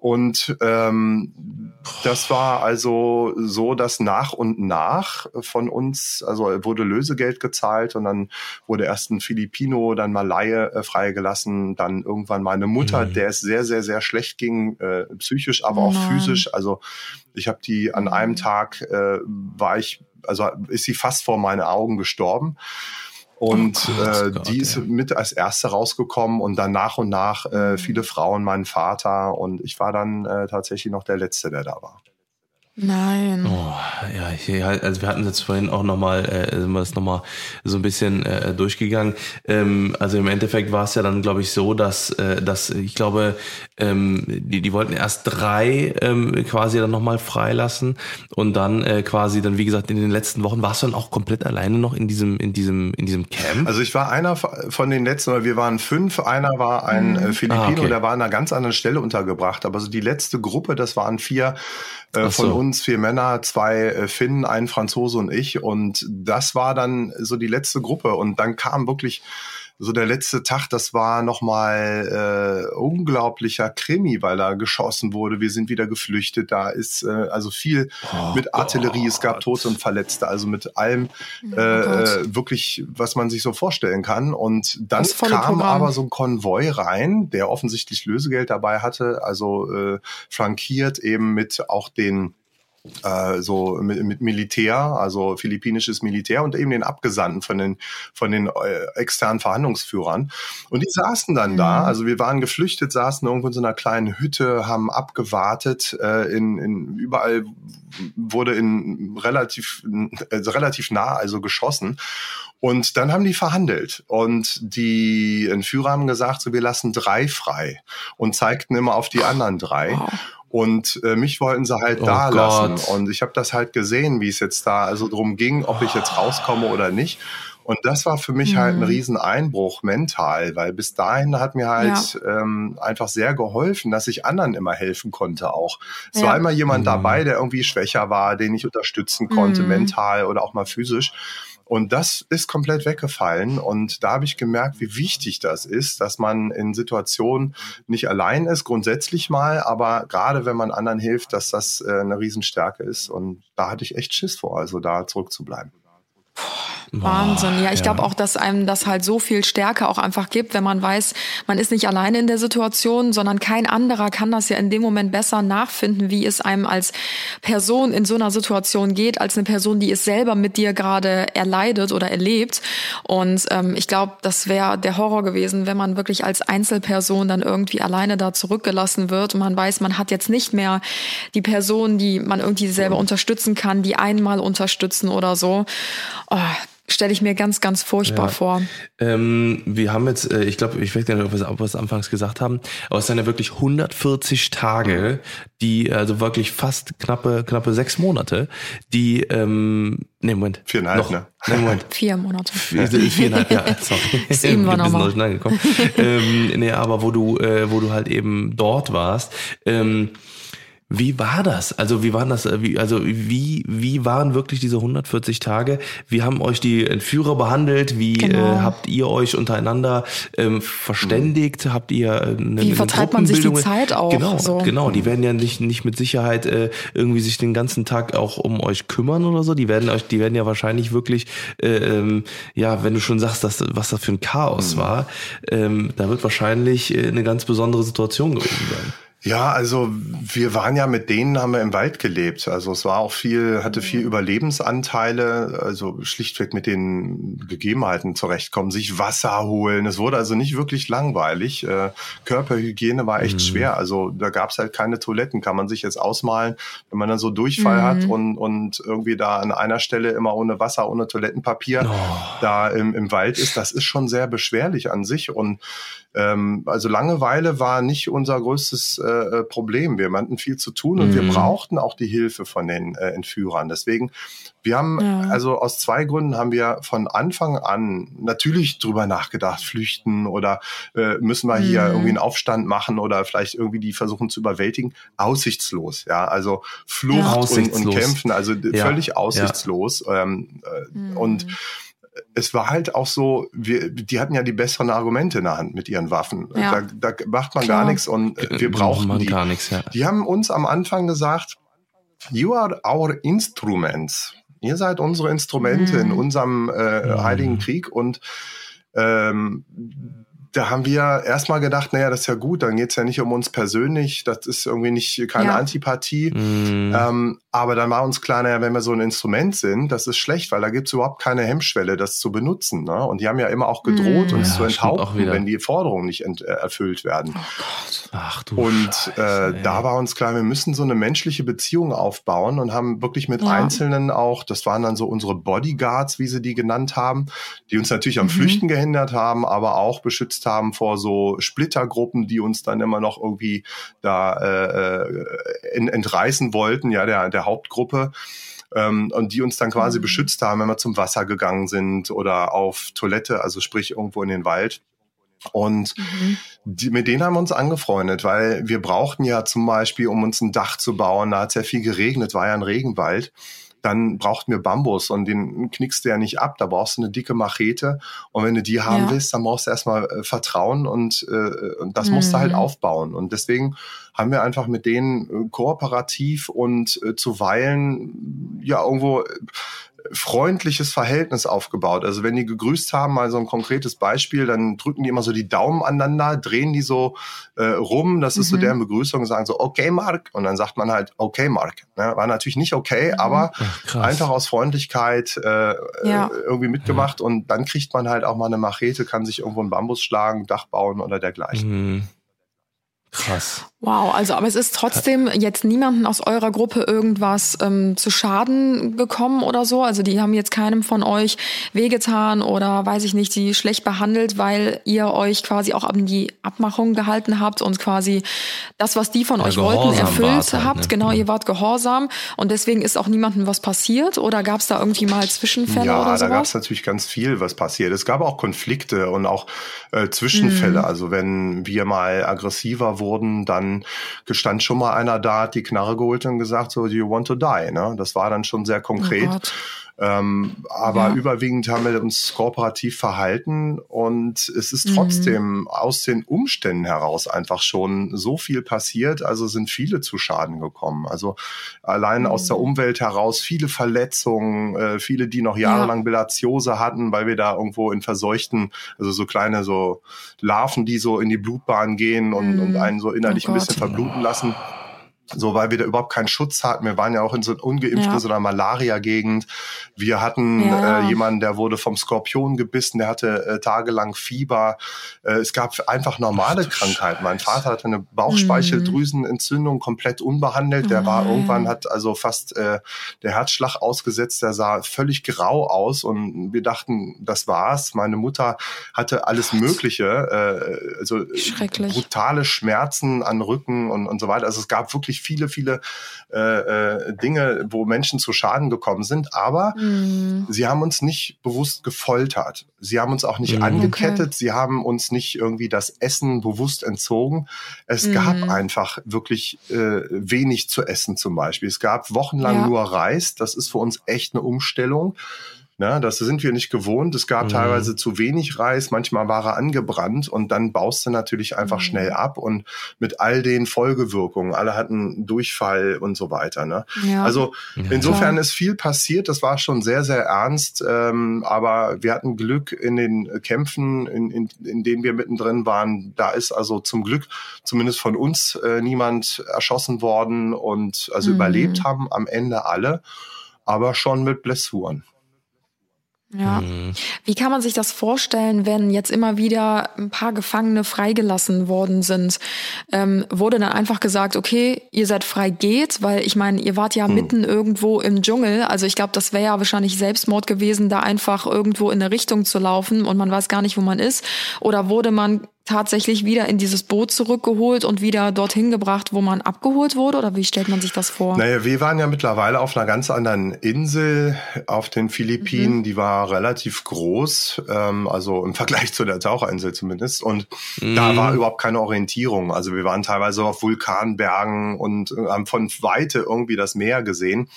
Und ähm, das war also so, dass nach und nach von uns, also wurde Lösegeld gezahlt und dann wurde erst ein Filipino, dann Malaye äh, freigelassen, dann irgendwann meine Mutter, Mhm. der es sehr, sehr, sehr schlecht ging, äh, psychisch, aber auch nein. physisch. Also ich habe die an einem Tag, äh, war ich, also ist sie fast vor meine Augen gestorben. Und Oh Gott, äh, Gott, die ist ja. mit als erste rausgekommen und dann nach und nach äh, viele Frauen, mein Vater und ich war dann äh, tatsächlich noch der Letzte, der da war. Nein. Oh, ja, ich, also wir hatten jetzt vorhin auch nochmal, äh, sind wir das nochmal so ein bisschen äh, durchgegangen. Ähm, also im Endeffekt war es ja dann, glaube ich, so, dass, äh, dass ich glaube, ähm, die, die wollten erst drei ähm, quasi dann nochmal freilassen und dann äh, quasi dann, wie gesagt, in den letzten Wochen warst du dann auch komplett alleine noch in diesem, in diesem, in diesem Camp. Also ich war einer von den letzten, weil wir waren fünf, einer war ein äh, Filipino, Ah, okay. der war an einer ganz anderen Stelle untergebracht. Aber so die letzte Gruppe, das waren vier äh, Ach so. von uns, vier Männer, zwei äh, Finnen, ein Franzose und ich. Und das war dann so die letzte Gruppe. Und dann kam wirklich so der letzte Tag, das war nochmal äh, unglaublicher Krimi, weil da geschossen wurde. Wir sind wieder geflüchtet. Da ist äh, also viel Oh mit Artillerie. Es gab. Tote und Verletzte. Also mit allem äh, Gott. äh, wirklich, was man sich so vorstellen kann. Und dann kam Programm. aber so ein Konvoi rein, der offensichtlich Lösegeld dabei hatte, also äh, flankiert eben mit auch den äh, so mit, mit Militär, also philippinisches Militär und eben den Abgesandten von den von den äh, externen Verhandlungsführern. Und die saßen dann da, also wir waren geflüchtet, saßen irgendwo in so einer kleinen Hütte, haben abgewartet. Äh, in, in überall wurde in relativ also relativ nah also geschossen. Und dann haben die verhandelt und die Entführer haben gesagt, so wir lassen drei frei und zeigten immer auf die anderen drei. Und äh, mich wollten sie halt Oh da lassen. Gott. Und ich habe das halt gesehen, wie es jetzt da also drum ging, ob ich jetzt rauskomme oder nicht. Und das war für mich halt ein Rieseneinbruch mental, weil bis dahin hat mir halt ähm, einfach sehr geholfen, dass ich anderen immer helfen konnte auch. Es Ja. war immer jemand dabei, der irgendwie schwächer war, den ich unterstützen konnte, Mhm. mental oder auch mal physisch. Und das ist komplett weggefallen. Und da habe ich gemerkt, wie wichtig das ist, dass man in Situationen nicht allein ist, grundsätzlich mal, aber gerade wenn man anderen hilft, dass das äh, eine Riesenstärke ist. Und da hatte ich echt Schiss vor, also da zurückzubleiben. Wahnsinn. Ja, ich ja. glaube auch, dass einem das halt so viel Stärke auch einfach gibt, wenn man weiß, man ist nicht alleine in der Situation, sondern kein anderer kann das ja in dem Moment besser nachfinden, wie es einem als Person in so einer Situation geht, als eine Person, die es selber mit dir gerade erleidet oder erlebt. Und ähm, ich glaube, das wäre der Horror gewesen, wenn man wirklich als Einzelperson dann irgendwie alleine da zurückgelassen wird und man weiß, man hat jetzt nicht mehr die Person, die man irgendwie selber unterstützen kann, die einmal unterstützen oder so. Oh, Stelle ich mir ganz, ganz furchtbar Ja. vor. Ähm, wir haben jetzt, äh, ich glaube, ich weiß gar nicht, ob wir es- ob wir es anfangs gesagt haben, aber es sind ja wirklich 140 Tage, die, also wirklich fast knappe, knappe sechs Monate, die, ähm, nee, Moment. Viereinhalb, noch, ne? Nee, Moment. Vier Monate. Vier- Viereinhalb, ja, sorry. Sieben war nochmal. ähm, nee, aber wo du, äh, wo du halt eben dort warst, ähm, Wie war das? Also wie waren das? äh, Wie, also wie wie waren wirklich diese 140 Tage? Wie haben euch die Entführer behandelt? Wie Genau. äh, habt ihr euch untereinander ähm, verständigt? Habt ihr äh, eine, Wie verteilt man sich die? Zeit auch, Genau, so. genau. Die werden ja nicht nicht mit Sicherheit äh, irgendwie sich den ganzen Tag auch um euch kümmern oder so. Die werden euch, die werden ja wahrscheinlich wirklich, äh, ähm, ja, wenn du schon sagst, dass, was das für ein Chaos war, ähm, da wird wahrscheinlich äh, eine ganz besondere Situation gewesen sein. Ja, also wir waren ja mit denen, haben wir im Wald gelebt. Also es war auch viel, hatte viel Überlebensanteile, also schlichtweg mit den Gegebenheiten zurechtkommen, sich Wasser holen. Es wurde also nicht wirklich langweilig. Äh, Körperhygiene war echt schwer. Also da gab's halt keine Toiletten, kann man sich jetzt ausmalen, wenn man dann so Durchfall hat und, und irgendwie da an einer Stelle immer ohne Wasser, ohne Toilettenpapier da im, im Wald ist, das ist schon sehr beschwerlich an sich. Und ähm, also Langeweile war nicht unser größtes äh, äh, Problem. Wir hatten viel zu tun und wir brauchten auch die Hilfe von den äh, Entführern. Deswegen, wir haben, Ja. also aus zwei Gründen haben wir von Anfang an natürlich drüber nachgedacht, flüchten oder äh, müssen wir hier irgendwie einen Aufstand machen oder vielleicht irgendwie die versuchen zu überwältigen. Aussichtslos, ja. Also Flucht Ja. und, und. Kämpfen, also Ja. völlig Ja. aussichtslos. Ähm, äh, Und es war halt auch so, wir, die hatten ja die besseren Argumente in der Hand mit ihren Waffen. Ja. Da, da macht man Klar. gar nichts und äh, wir brauchten man die. gar nichts, ja. Die haben uns am Anfang gesagt, you are our instruments. Ihr seid unsere Instrumente Mhm. in unserem äh, Heiligen Krieg und ähm, da haben wir erstmal gedacht, naja, das ist ja gut, dann geht's ja nicht um uns persönlich, das ist irgendwie nicht keine Ja. Antipathie. Mm, Ähm, aber dann war uns klar, naja, wenn wir so ein Instrument sind, das ist schlecht, weil da gibt's überhaupt keine Hemmschwelle, das zu benutzen. Ne? Und die haben ja immer auch gedroht, Mhm. uns Ja, zu enthaupten, wenn die Forderungen nicht ent äh, erfüllt werden. Ach du Und Scheiße, äh, da war uns klar, wir müssen so eine menschliche Beziehung aufbauen und haben wirklich mit Ja. Einzelnen auch, das waren dann so unsere Bodyguards, wie sie die genannt haben, die uns natürlich am Mhm. Flüchten gehindert haben, aber auch beschützt haben vor so Splittergruppen, die uns dann immer noch irgendwie da äh, äh, en- entreißen wollten, ja, der, der Hauptgruppe. Ähm, und die uns dann quasi Mhm. beschützt haben, wenn wir zum Wasser gegangen sind oder auf Toilette, also sprich irgendwo in den Wald. Und Mhm. die, mit denen haben wir uns angefreundet, weil wir brauchten ja zum Beispiel, um uns ein Dach zu bauen, da hat es ja viel geregnet, war ja ein Regenwald. Dann brauchten wir Bambus und den knickst du ja nicht ab. Da brauchst du eine dicke Machete. Und wenn du die haben Ja. willst, dann brauchst du erstmal äh, Vertrauen und, äh, und das musst du halt Mhm. aufbauen. Und deswegen haben wir einfach mit denen äh, kooperativ und äh, zuweilen ja irgendwo äh, freundliches Verhältnis aufgebaut. Also wenn die gegrüßt haben, mal so ein konkretes Beispiel, dann drücken die immer so die Daumen aneinander, drehen die so äh, rum, das ist so Mhm. deren Begrüßung, sagen so, okay, Mark, und dann sagt man halt, okay, Mark. Ne? War natürlich nicht okay, aber Ach, einfach aus Freundlichkeit äh, Ja. äh, irgendwie mitgemacht und dann kriegt man halt auch mal eine Machete, kann sich irgendwo einen Bambus schlagen, Dach bauen oder dergleichen. Mm. Krass. Wow, also aber es ist trotzdem jetzt niemanden aus eurer Gruppe irgendwas ähm, zu Schaden gekommen oder so. Also die haben jetzt keinem von euch wehgetan oder weiß ich nicht, die schlecht behandelt, weil ihr euch quasi auch an die Abmachung gehalten habt und quasi das, was die von Ja, euch wollten, erfüllt halt, habt. ne? Genau, Mhm. ihr wart gehorsam und deswegen ist auch niemandem was passiert oder gab es da irgendwie mal Zwischenfälle ja, oder da gab es sowas? natürlich ganz viel, was passiert. Es gab auch Konflikte und auch äh, Zwischenfälle. Also wenn wir mal aggressiver wurden, dann gestand schon mal einer da, hat die Knarre geholt und gesagt, so, do you want to die? Ne? Das war dann schon sehr konkret. Oh. Ähm, aber Ja. überwiegend haben wir uns kooperativ verhalten und es ist Mhm. trotzdem aus den Umständen heraus einfach schon so viel passiert. Also sind viele zu Schaden gekommen. Also allein aus der Mhm. Umwelt heraus viele Verletzungen, äh, viele, die noch jahrelang Bilatiose hatten, weil wir da irgendwo in verseuchten, also so kleine so Larven, die so in die Blutbahn gehen und, Mhm. und einen so innerlich Oh ein bisschen verbluten lassen. So, weil wir da überhaupt keinen Schutz hatten. Wir waren ja auch in so ungeimpfte, Ja. so einer Malaria-Gegend. Wir hatten Ja. äh, jemanden, der wurde vom Skorpion gebissen, der hatte äh, tagelang Fieber. Äh, es gab einfach normale Krankheiten. Mein Vater hatte eine Bauchspeicheldrüsenentzündung, komplett unbehandelt. Der Oh war nein. irgendwann, hat also fast äh, der Herzschlag ausgesetzt, der sah völlig grau aus und wir dachten, das war's. Meine Mutter hatte alles Mögliche, äh, also Schrecklich. brutale Schmerzen an Rücken und, und so weiter. Also es gab wirklich wirklich viele, viele äh, äh, Dinge, wo Menschen zu Schaden gekommen sind. Aber mhm. sie haben uns nicht bewusst gefoltert. Sie haben uns auch nicht mhm. angekettet. Okay. Sie haben uns nicht irgendwie das Essen bewusst entzogen. Es mhm. gab einfach wirklich äh, wenig zu essen zum Beispiel. Es gab wochenlang ja. nur Reis. Das ist für uns echt eine Umstellung. Ne, das sind wir nicht gewohnt. Es gab mhm. teilweise zu wenig Reis, manchmal war er angebrannt und dann baust du natürlich einfach mhm. schnell ab und mit all den Folgewirkungen, alle hatten Durchfall und so weiter. Ne? Ja. Also insofern ja. ist viel passiert, das war schon sehr, sehr ernst, ähm, aber wir hatten Glück in den Kämpfen, in, in, in denen wir mittendrin waren. Da ist also zum Glück zumindest von uns äh, niemand erschossen worden und also mhm. überlebt haben am Ende alle, aber schon mit Blessuren. Ja. Mhm. Wie kann man sich das vorstellen, wenn jetzt immer wieder ein paar Gefangene freigelassen worden sind? Ähm, wurde dann einfach gesagt, okay, ihr seid frei, geht, weil ich meine, ihr wart ja mhm. mitten irgendwo im Dschungel. Also ich glaube, das wäre ja wahrscheinlich Selbstmord gewesen, da einfach irgendwo in eine Richtung zu laufen und man weiß gar nicht, wo man ist. Oder wurde man tatsächlich wieder in dieses Boot zurückgeholt und wieder dorthin gebracht, wo man abgeholt wurde? Oder wie stellt man sich das vor? Naja, wir waren ja mittlerweile auf einer ganz anderen Insel auf den Philippinen. Mhm. Die war relativ groß, ähm, also im Vergleich zu der Taucherinsel zumindest. Und mhm. da war überhaupt keine Orientierung. Also wir waren teilweise auf Vulkanbergen und äh, haben von Weite irgendwie das Meer gesehen.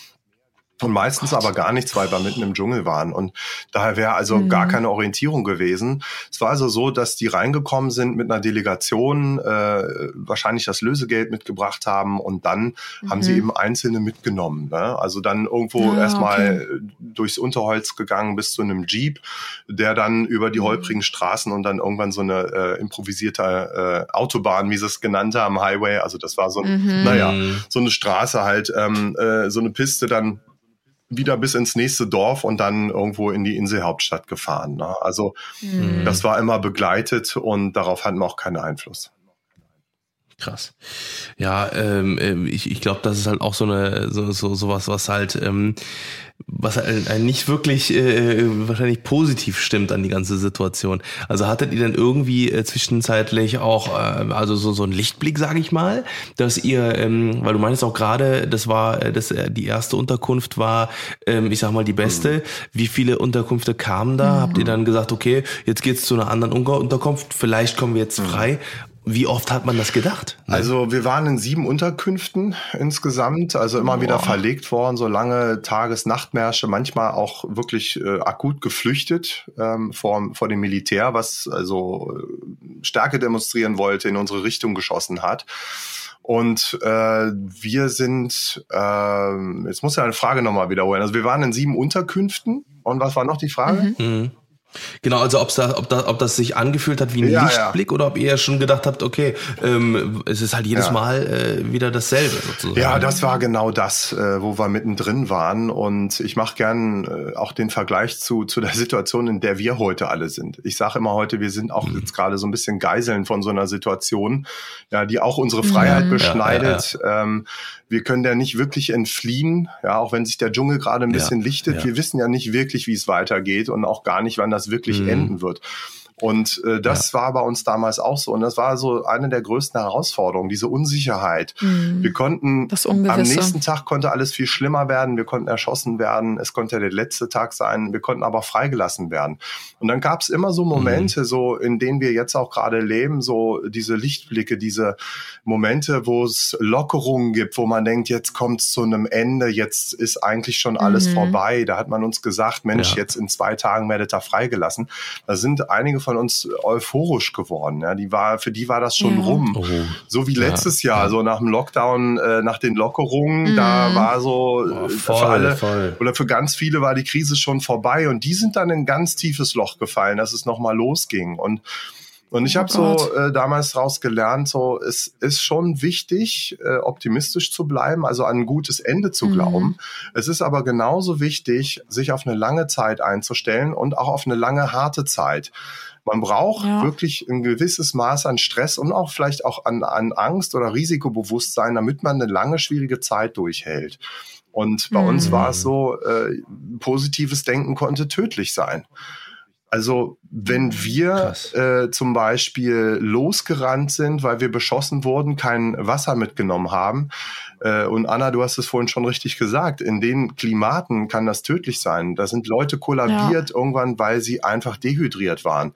Und meistens Gott. aber gar nichts, weil wir mitten im Dschungel waren. Und daher wäre also mhm. gar keine Orientierung gewesen. Es war also so, dass die reingekommen sind mit einer Delegation, äh, wahrscheinlich das Lösegeld mitgebracht haben und dann mhm. haben sie mhm. eben Einzelne mitgenommen. Ne? Also dann irgendwo ja, erstmal okay. durchs Unterholz gegangen bis zu einem Jeep, der dann über die mhm. holprigen Straßen und dann irgendwann so eine äh, improvisierte äh, Autobahn, wie sie es genannt haben, Highway. Also das war so, mhm. naja, so eine Straße halt, ähm, äh, so eine Piste dann wieder bis ins nächste Dorf und dann irgendwo in die Inselhauptstadt gefahren. Ne? Also mhm. das war immer begleitet und darauf hatten wir auch keinen Einfluss. Krass. Ja, ähm, ähm ich, ich glaube, das ist halt auch so eine so so sowas, was halt ähm, was einen nicht wirklich äh, wahrscheinlich positiv stimmt an die ganze Situation. Also hattet ihr denn irgendwie äh, zwischenzeitlich auch äh, also so so ein Lichtblick, sage ich mal, dass ihr, ähm, weil du meinst auch gerade, das war, äh, das äh, die erste Unterkunft war, ähm, ich sag mal die beste. Mhm. Wie viele Unterkünfte kamen da? Mhm. Habt ihr dann gesagt, okay, jetzt geht's zu einer anderen Unterkunft, vielleicht kommen wir jetzt mhm. frei? Wie oft hat man das gedacht? Also wir waren in sieben Unterkünften insgesamt, also immer Boah. wieder verlegt worden, so lange Tages-Nachtmärsche, manchmal auch wirklich äh, akut geflüchtet ähm, vor, vor dem Militär, was also äh, Stärke demonstrieren wollte, in unsere Richtung geschossen hat. Und äh, wir sind, äh, jetzt muss ja eine Frage nochmal wiederholen. Also wir waren in sieben Unterkünften. Und was war noch die Frage? Mhm. Mhm. Genau, also ob's da, ob, da, ob das sich angefühlt hat wie ein ja, Lichtblick ja. oder ob ihr schon gedacht habt, okay, ähm, es ist halt jedes ja. Mal äh, wieder dasselbe sozusagen. Ja, das war genau das, äh, wo wir mittendrin waren. Und ich mache gern äh, auch den Vergleich zu, zu der Situation, in der wir heute alle sind. Ich sage immer heute, wir sind auch mhm. jetzt gerade so ein bisschen Geiseln von so einer Situation, ja, die auch unsere Freiheit mhm. beschneidet. Ähm, wir können da nicht wirklich entfliehen, ja, auch wenn sich der Dschungel gerade ein bisschen lichtet. Wir wissen ja nicht wirklich, wie es weitergeht und auch gar nicht, wann das das wirklich mhm. enden wird. Und äh, das ja. war bei uns damals auch so. Und das war so eine der größten Herausforderungen, diese Unsicherheit. Mhm. Wir konnten, am nächsten Tag konnte alles viel schlimmer werden. Wir konnten erschossen werden. Es konnte der letzte Tag sein. Wir konnten aber freigelassen werden. Und dann gab es immer so Momente, mhm. so in denen wir jetzt auch gerade leben, so diese Lichtblicke, diese Momente, wo es Lockerungen gibt, wo man denkt, jetzt kommt es zu einem Ende, jetzt ist eigentlich schon alles mhm. vorbei. Da hat man uns gesagt, Mensch, ja. jetzt in zwei Tagen werdet ihr freigelassen. Da sind einige von uns euphorisch geworden. Ja, die war, für die war das schon ja. rum. Oh. So wie letztes ja. Jahr, so nach dem Lockdown, äh, nach den Lockerungen, mhm. da war so oh, voll, für alle voll. oder für ganz viele war die Krise schon vorbei und die sind dann in ein ganz tiefes Loch gefallen, dass es nochmal losging. Und und ich oh habe so äh, damals daraus gelernt, so es ist schon wichtig, äh, optimistisch zu bleiben, also an ein gutes Ende zu mhm. glauben. Es ist aber genauso wichtig, sich auf eine lange Zeit einzustellen und auch auf eine lange harte Zeit. Man braucht ja. wirklich ein gewisses Maß an Stress und auch vielleicht auch an, an Angst oder Risikobewusstsein, damit man eine lange, schwierige Zeit durchhält. Und bei mhm. uns war es so, äh, positives Denken konnte tödlich sein. Also wenn wir äh, zum Beispiel losgerannt sind, weil wir beschossen wurden, kein Wasser mitgenommen haben, und Anna, du hast es vorhin schon richtig gesagt, in den Klimaten kann das tödlich sein. Da sind Leute kollabiert ja. irgendwann, weil sie einfach dehydriert waren.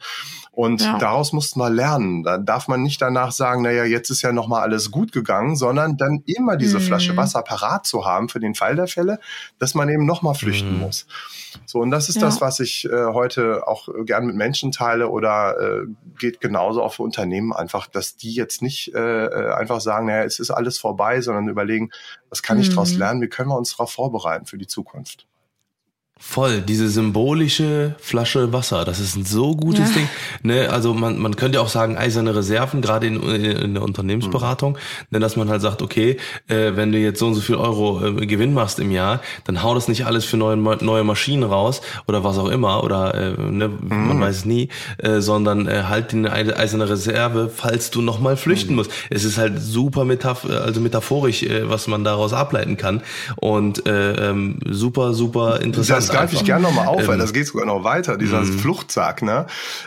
Und ja. daraus mussten wir lernen. Da darf man nicht danach sagen, naja, jetzt ist ja nochmal alles gut gegangen, sondern dann immer diese mhm. Flasche Wasser parat zu haben für den Fall der Fälle, dass man eben nochmal flüchten mhm. muss. So, und das ist ja. das, was ich äh, heute auch gern mit Menschen teile oder äh, geht genauso auch für Unternehmen einfach, dass die jetzt nicht äh, äh einfach sagen, naja, es ist alles vorbei, sondern überlegen, was kann ich daraus mhm. lernen, wie können wir uns darauf vorbereiten für die Zukunft. Voll, diese symbolische Flasche Wasser, das ist ein so gutes ja. Ding. Ne, also man, man könnte auch sagen, eiserne Reserven, gerade in, in der Unternehmensberatung, mhm. ne, dass man halt sagt, okay, äh, wenn du jetzt so und so viel Euro äh, Gewinn machst im Jahr, dann hau das nicht alles für neue, neue Maschinen raus oder was auch immer, oder äh, ne, mhm. man weiß nie, äh, sondern äh, halt die eiserne Reserve, falls du nochmal flüchten mhm. musst. Es ist halt super metaph also metaphorisch, äh, was man daraus ableiten kann. Und äh, ähm, super, super interessant. Das das greife ich gerne nochmal auf, ähm, weil das geht sogar noch weiter, dieser mm. Fluchtsack. Ne?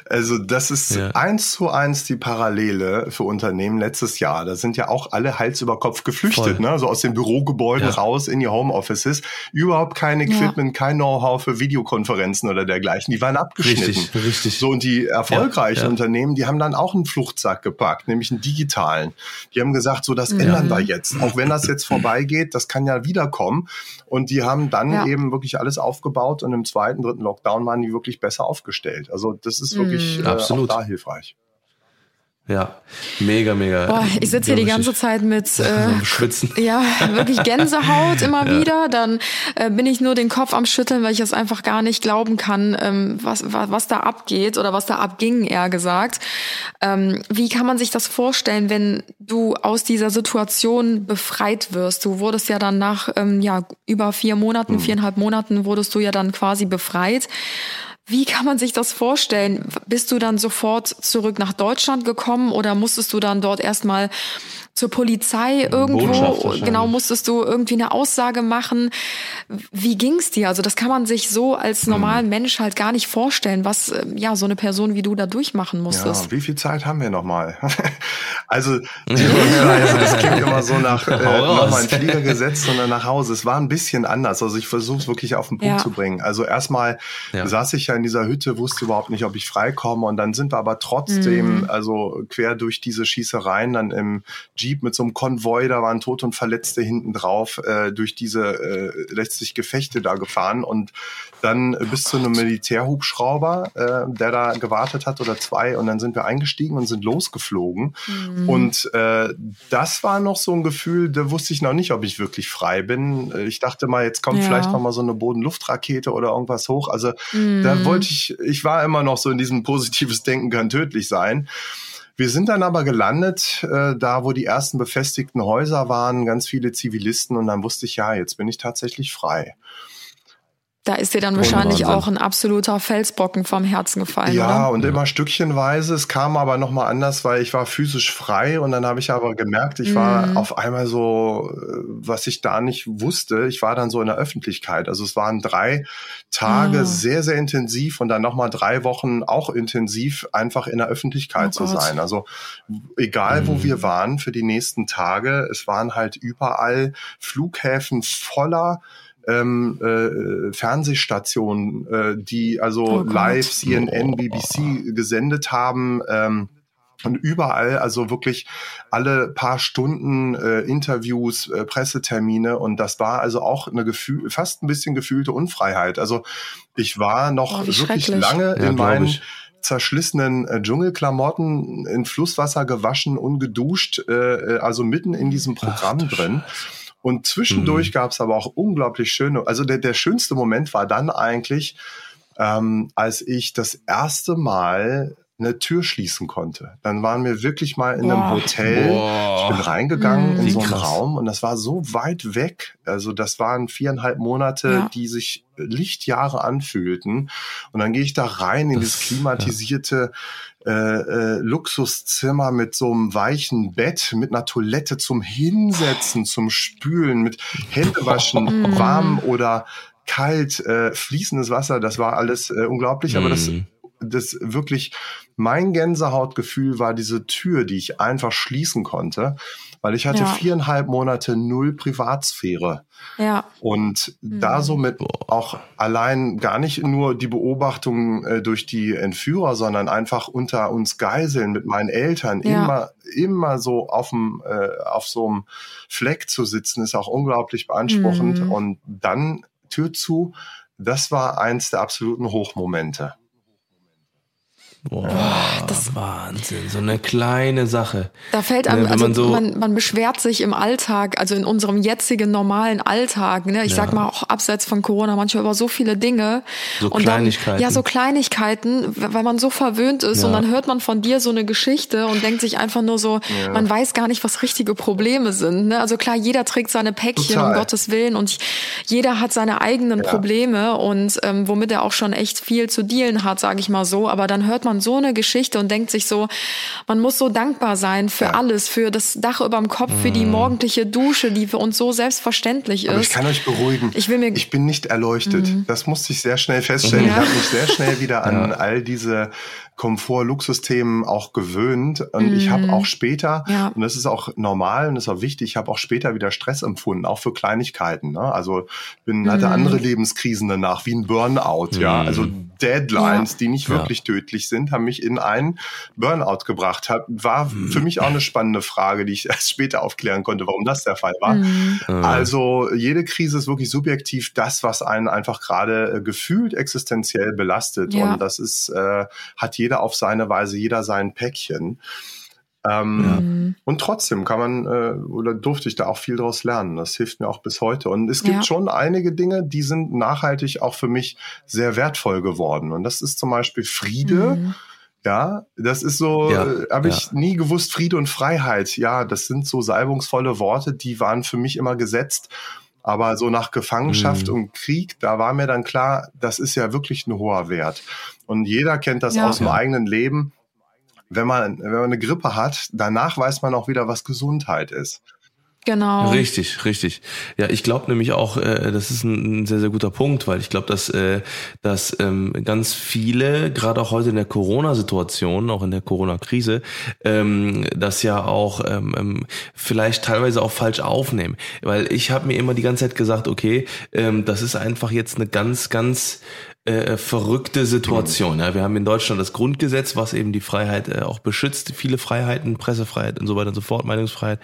Also das ist ja. eins zu eins die Parallele für Unternehmen letztes Jahr. Da sind ja auch alle Hals über Kopf geflüchtet, ne? so aus den Bürogebäuden ja. raus in die Homeoffices. Überhaupt kein Equipment, ja. kein Know-how für Videokonferenzen oder dergleichen. Die waren abgeschnitten. Richtig, richtig. So und die erfolgreichen Unternehmen, die haben dann auch einen Fluchtsack gepackt, nämlich einen digitalen. Die haben gesagt, so das ändern wir jetzt. Auch wenn das jetzt vorbeigeht, das kann ja wiederkommen. Und die haben dann eben wirklich alles aufgebaut aufgebaut und im zweiten, dritten Lockdown waren die wirklich besser aufgestellt. Also das ist wirklich mm. äh, auch da hilfreich. Ja, mega, mega. Boah, ich sitze hier die ganze Zeit mit äh, Schwitzen. Ja, wirklich Gänsehaut immer ja. wieder. Dann äh, bin ich nur den Kopf am Schütteln, weil ich es einfach gar nicht glauben kann, ähm, was, was, was da abgeht oder was da abging, eher gesagt. Ähm, wie kann man sich das vorstellen, wenn du aus dieser Situation befreit wirst? Du wurdest ja dann nach ähm, ja, über vier Monaten, hm. viereinhalb Monaten wurdest du ja dann quasi befreit. Wie kann man sich das vorstellen? Bist du dann sofort zurück nach Deutschland gekommen oder musstest du dann dort erstmal zur Polizei irgendwo, genau musstest du irgendwie eine Aussage machen. Wie ging's dir? Also das kann man sich so als hm. normalen. Mensch halt gar nicht vorstellen, was äh, ja so eine Person wie du da durchmachen musstest. Ja, wie viel Zeit haben wir nochmal? also das klingt immer so nach äh, nochmal in Flieger gesetzt, sondern nach Hause. Es war ein bisschen anders. Also ich versuche es wirklich auf den Punkt ja. zu bringen. Also erstmal ja. saß ich ja in dieser Hütte, wusste überhaupt nicht, ob ich freikomme und dann sind wir aber trotzdem, mhm. also quer durch diese Schießereien dann im Jeep mit so einem Konvoi, da waren Tote und Verletzte hinten drauf, äh, durch diese äh, letztlich Gefechte da gefahren und dann oh bis zu einem Militärhubschrauber, äh, der da gewartet hat oder zwei und dann sind wir eingestiegen und sind losgeflogen mhm. und äh, das war noch so ein Gefühl, da wusste ich noch nicht, ob ich wirklich frei bin. Ich dachte mal, jetzt kommt ja. vielleicht noch mal so eine Bodenluftrakete oder irgendwas hoch. Also mhm. da wollte ich, ich war immer noch so in diesem positives Denken kann tödlich sein. Wir sind dann aber gelandet, äh, da wo die ersten befestigten Häuser waren, ganz viele Zivilisten und dann wusste ich, ja, jetzt bin ich tatsächlich frei. Da ist dir dann wahrscheinlich auch ein absoluter Felsbrocken vom Herzen gefallen. Ja, oder? und immer stückchenweise. Es kam aber nochmal anders, weil ich war physisch frei und dann habe ich aber gemerkt, ich war mhm. auf einmal so, äh, was ich da nicht wusste. Ich war dann so in der Öffentlichkeit. Also es waren drei Tage oh. sehr, sehr intensiv und dann nochmal drei Wochen auch intensiv einfach in der Öffentlichkeit oh zu Gott. sein. Also egal, mhm. wo wir waren für die nächsten Tage, es waren halt überall Flughäfen voller ähm, äh, Fernsehstationen, äh, die also oh live CNN, BBC gesendet haben. Ähm, und überall, also wirklich alle paar Stunden äh, Interviews, äh, Pressetermine und das war also auch eine Gefühl, fast ein bisschen gefühlte Unfreiheit. Also ich war noch oh, wirklich lange ja, in meinen zerschlissenen äh, Dschungelklamotten in Flusswasser gewaschen, ungeduscht, äh, äh also mitten in diesem Programm Ach, drin. Und zwischendurch mhm. gab es aber auch unglaublich schöne, also der, der schönste Moment war dann eigentlich, ähm, als ich das erste Mal eine Tür schließen konnte. Dann waren wir wirklich mal in einem Hotel. Boah. Ich bin reingegangen mhm, in so einen krass. Raum und das war so weit weg. Also das waren viereinhalb Monate, ja. die sich Lichtjahre anfühlten. Und dann gehe ich da rein in das, dieses klimatisierte ja. äh, äh, Luxuszimmer mit so einem weichen Bett, mit einer Toilette zum Hinsetzen, zum Spülen, mit Händewaschen, oh. warm oder kalt, äh, fließendes Wasser. Das war alles äh, unglaublich. Aber das mhm das wirklich mein Gänsehautgefühl war diese Tür, die ich einfach schließen konnte. weil ich hatte Ja. viereinhalb Monate null Privatsphäre. Ja. Und da somit auch allein gar nicht nur die Beobachtung äh, durch die Entführer, sondern einfach unter uns Geiseln mit meinen Eltern Ja. immer, immer so auf dem, äh, auf so einem Fleck zu sitzen, ist auch unglaublich beanspruchend. Mhm. Und dann Tür zu, das war eins der absoluten Hochmomente. Boah, das- Wahnsinn. So eine kleine Sache. Da fällt einem, Ne, also man so- man, man beschwert sich im Alltag, also in unserem jetzigen normalen Alltag, ne? Ich sag mal auch abseits von Corona manchmal über so viele Dinge. So und Kleinigkeiten. Dann, ja, so Kleinigkeiten, weil man so verwöhnt ist Ja. und dann hört man von dir so eine Geschichte und denkt sich einfach nur so, man weiß gar nicht, was richtige Probleme sind. Ne? Also klar, jeder trägt seine Päckchen, Total. um Gottes Willen und jeder hat seine eigenen Probleme und ähm, womit er auch schon echt viel zu dealen hat, sage ich mal so. Aber dann hört man so eine Geschichte und denkt sich so, man muss so dankbar sein für Ja. alles, für das Dach über dem Kopf, für die morgendliche Dusche, die für uns so selbstverständlich ist. Aber ich kann euch beruhigen. Ich will mir- Mhm. ich bin nicht erleuchtet. Das musste ich sehr schnell feststellen. Ja. Ich habe mich sehr schnell wieder an all diese Komfort-Luxusthemen auch gewöhnt. Und ich habe auch später, Mhm. Ja. und das ist auch normal und das ist auch wichtig, ich habe auch später wieder Stress empfunden, auch für Kleinigkeiten. Ne? Also bin, hatte Mhm. andere Lebenskrisen danach, wie ein Burnout. Ja, also Deadlines, Ja. die nicht Ja. wirklich tödlich sind, haben mich in einen Burnout gebracht. Hat, war für mich auch eine spannende Frage, die ich erst später aufklären konnte, warum das der Fall war. Mhm. Also jede Krise ist wirklich subjektiv das, was einen einfach gerade äh, gefühlt existenziell belastet. Ja. Und das ist, äh, hat jeder auf seine Weise, jeder sein Päckchen. Ähm, Und trotzdem kann man äh, oder durfte ich da auch viel draus lernen. Das hilft mir auch bis heute. Und es gibt Ja. schon einige Dinge, die sind nachhaltig auch für mich sehr wertvoll geworden. Und das ist zum Beispiel Friede. Mhm. Ja, das ist so, Ja, äh, habe ich ja. nie gewusst, Friede und Freiheit. Ja, das sind so salbungsvolle Worte, die waren für mich immer gesetzt. Aber so nach Gefangenschaft Mhm. und Krieg, da war mir dann klar, das ist ja wirklich ein hoher Wert. Und jeder kennt das Ja. aus dem eigenen Leben. Wenn man, wenn man eine Grippe hat, danach weiß man auch wieder, was Gesundheit ist. Genau. Richtig, richtig. Ja, ich glaube nämlich auch, äh, das ist ein, ein sehr, sehr guter Punkt, weil ich glaube, dass, äh, dass ähm, ganz viele, gerade auch heute in der Corona-Situation, auch in der Corona-Krise, ähm, das ja auch ähm, ähm, vielleicht teilweise auch falsch aufnehmen. Weil ich habe mir immer die ganze Zeit gesagt, okay, ähm, das ist einfach jetzt eine ganz, ganz äh, verrückte Situation. Ja, wir haben in Deutschland das Grundgesetz, was eben die Freiheit äh, auch beschützt, viele Freiheiten, Pressefreiheit und so weiter und so fort, Meinungsfreiheit.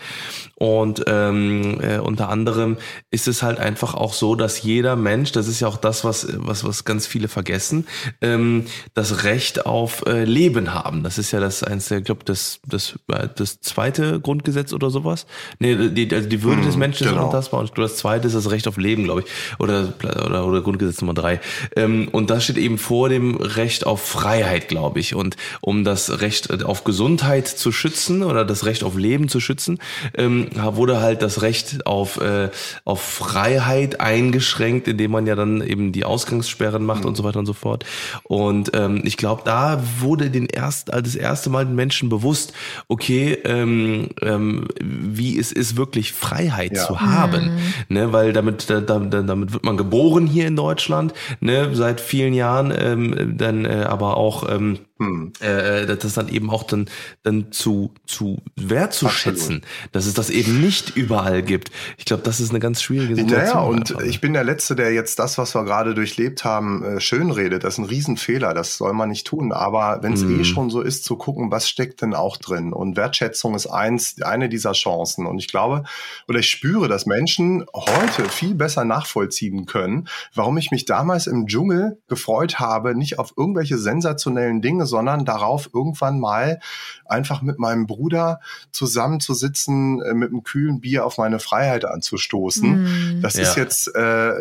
Und ähm, äh, unter anderem ist es halt einfach auch so, dass jeder Mensch, das ist ja auch das, was was was ganz viele vergessen, ähm, das Recht auf äh, Leben haben. Das ist ja das eins der, ich glaube, das das äh, das zweite Grundgesetz oder sowas. Nee, die, also die Würde des Menschen ist genau. unantastbar und das zweite ist das Recht auf Leben, glaube ich, oder oder oder Grundgesetz Nummer drei. Ähm, und das steht eben vor dem Recht auf Freiheit, glaube ich. Und um das Recht auf Gesundheit zu schützen oder das Recht auf Leben zu schützen, ähm, wurde halt das Recht auf, äh, auf Freiheit eingeschränkt, indem man ja dann eben die Ausgangssperren macht und so weiter und so fort. Und ähm, ich glaube, da wurde den erst, also das erste Mal den Menschen bewusst, okay, ähm, ähm, wie es ist, wirklich Freiheit Ja. zu haben. Ne, weil damit, da, da, damit wird man geboren hier in Deutschland, ne, seit vielen Jahren, ähm, dann äh, aber auch ähm, Hm. äh, das dann eben auch dann, dann zu, zu wertzuschätzen, dass es das eben nicht überall gibt. Ich glaube, das ist eine ganz schwierige Situation. Naja, und einfach. ich bin der Letzte, der jetzt das, was wir gerade durchlebt haben, äh, schönredet. Das ist ein Riesenfehler, das soll man nicht tun. Aber wenn es Mhm. eh schon so ist, zu gucken, was steckt denn auch drin. Und Wertschätzung ist eins, eine dieser Chancen. Und ich glaube, oder ich spüre, dass Menschen heute viel besser nachvollziehen können, warum ich mich damals im Dschungel gefreut habe, nicht auf irgendwelche sensationellen Dinge, sondern darauf, irgendwann mal einfach mit meinem Bruder zusammenzusitzen, äh, mit einem kühlen Bier auf meine Freiheit anzustoßen. Mhm. Das Ja. ist jetzt, äh,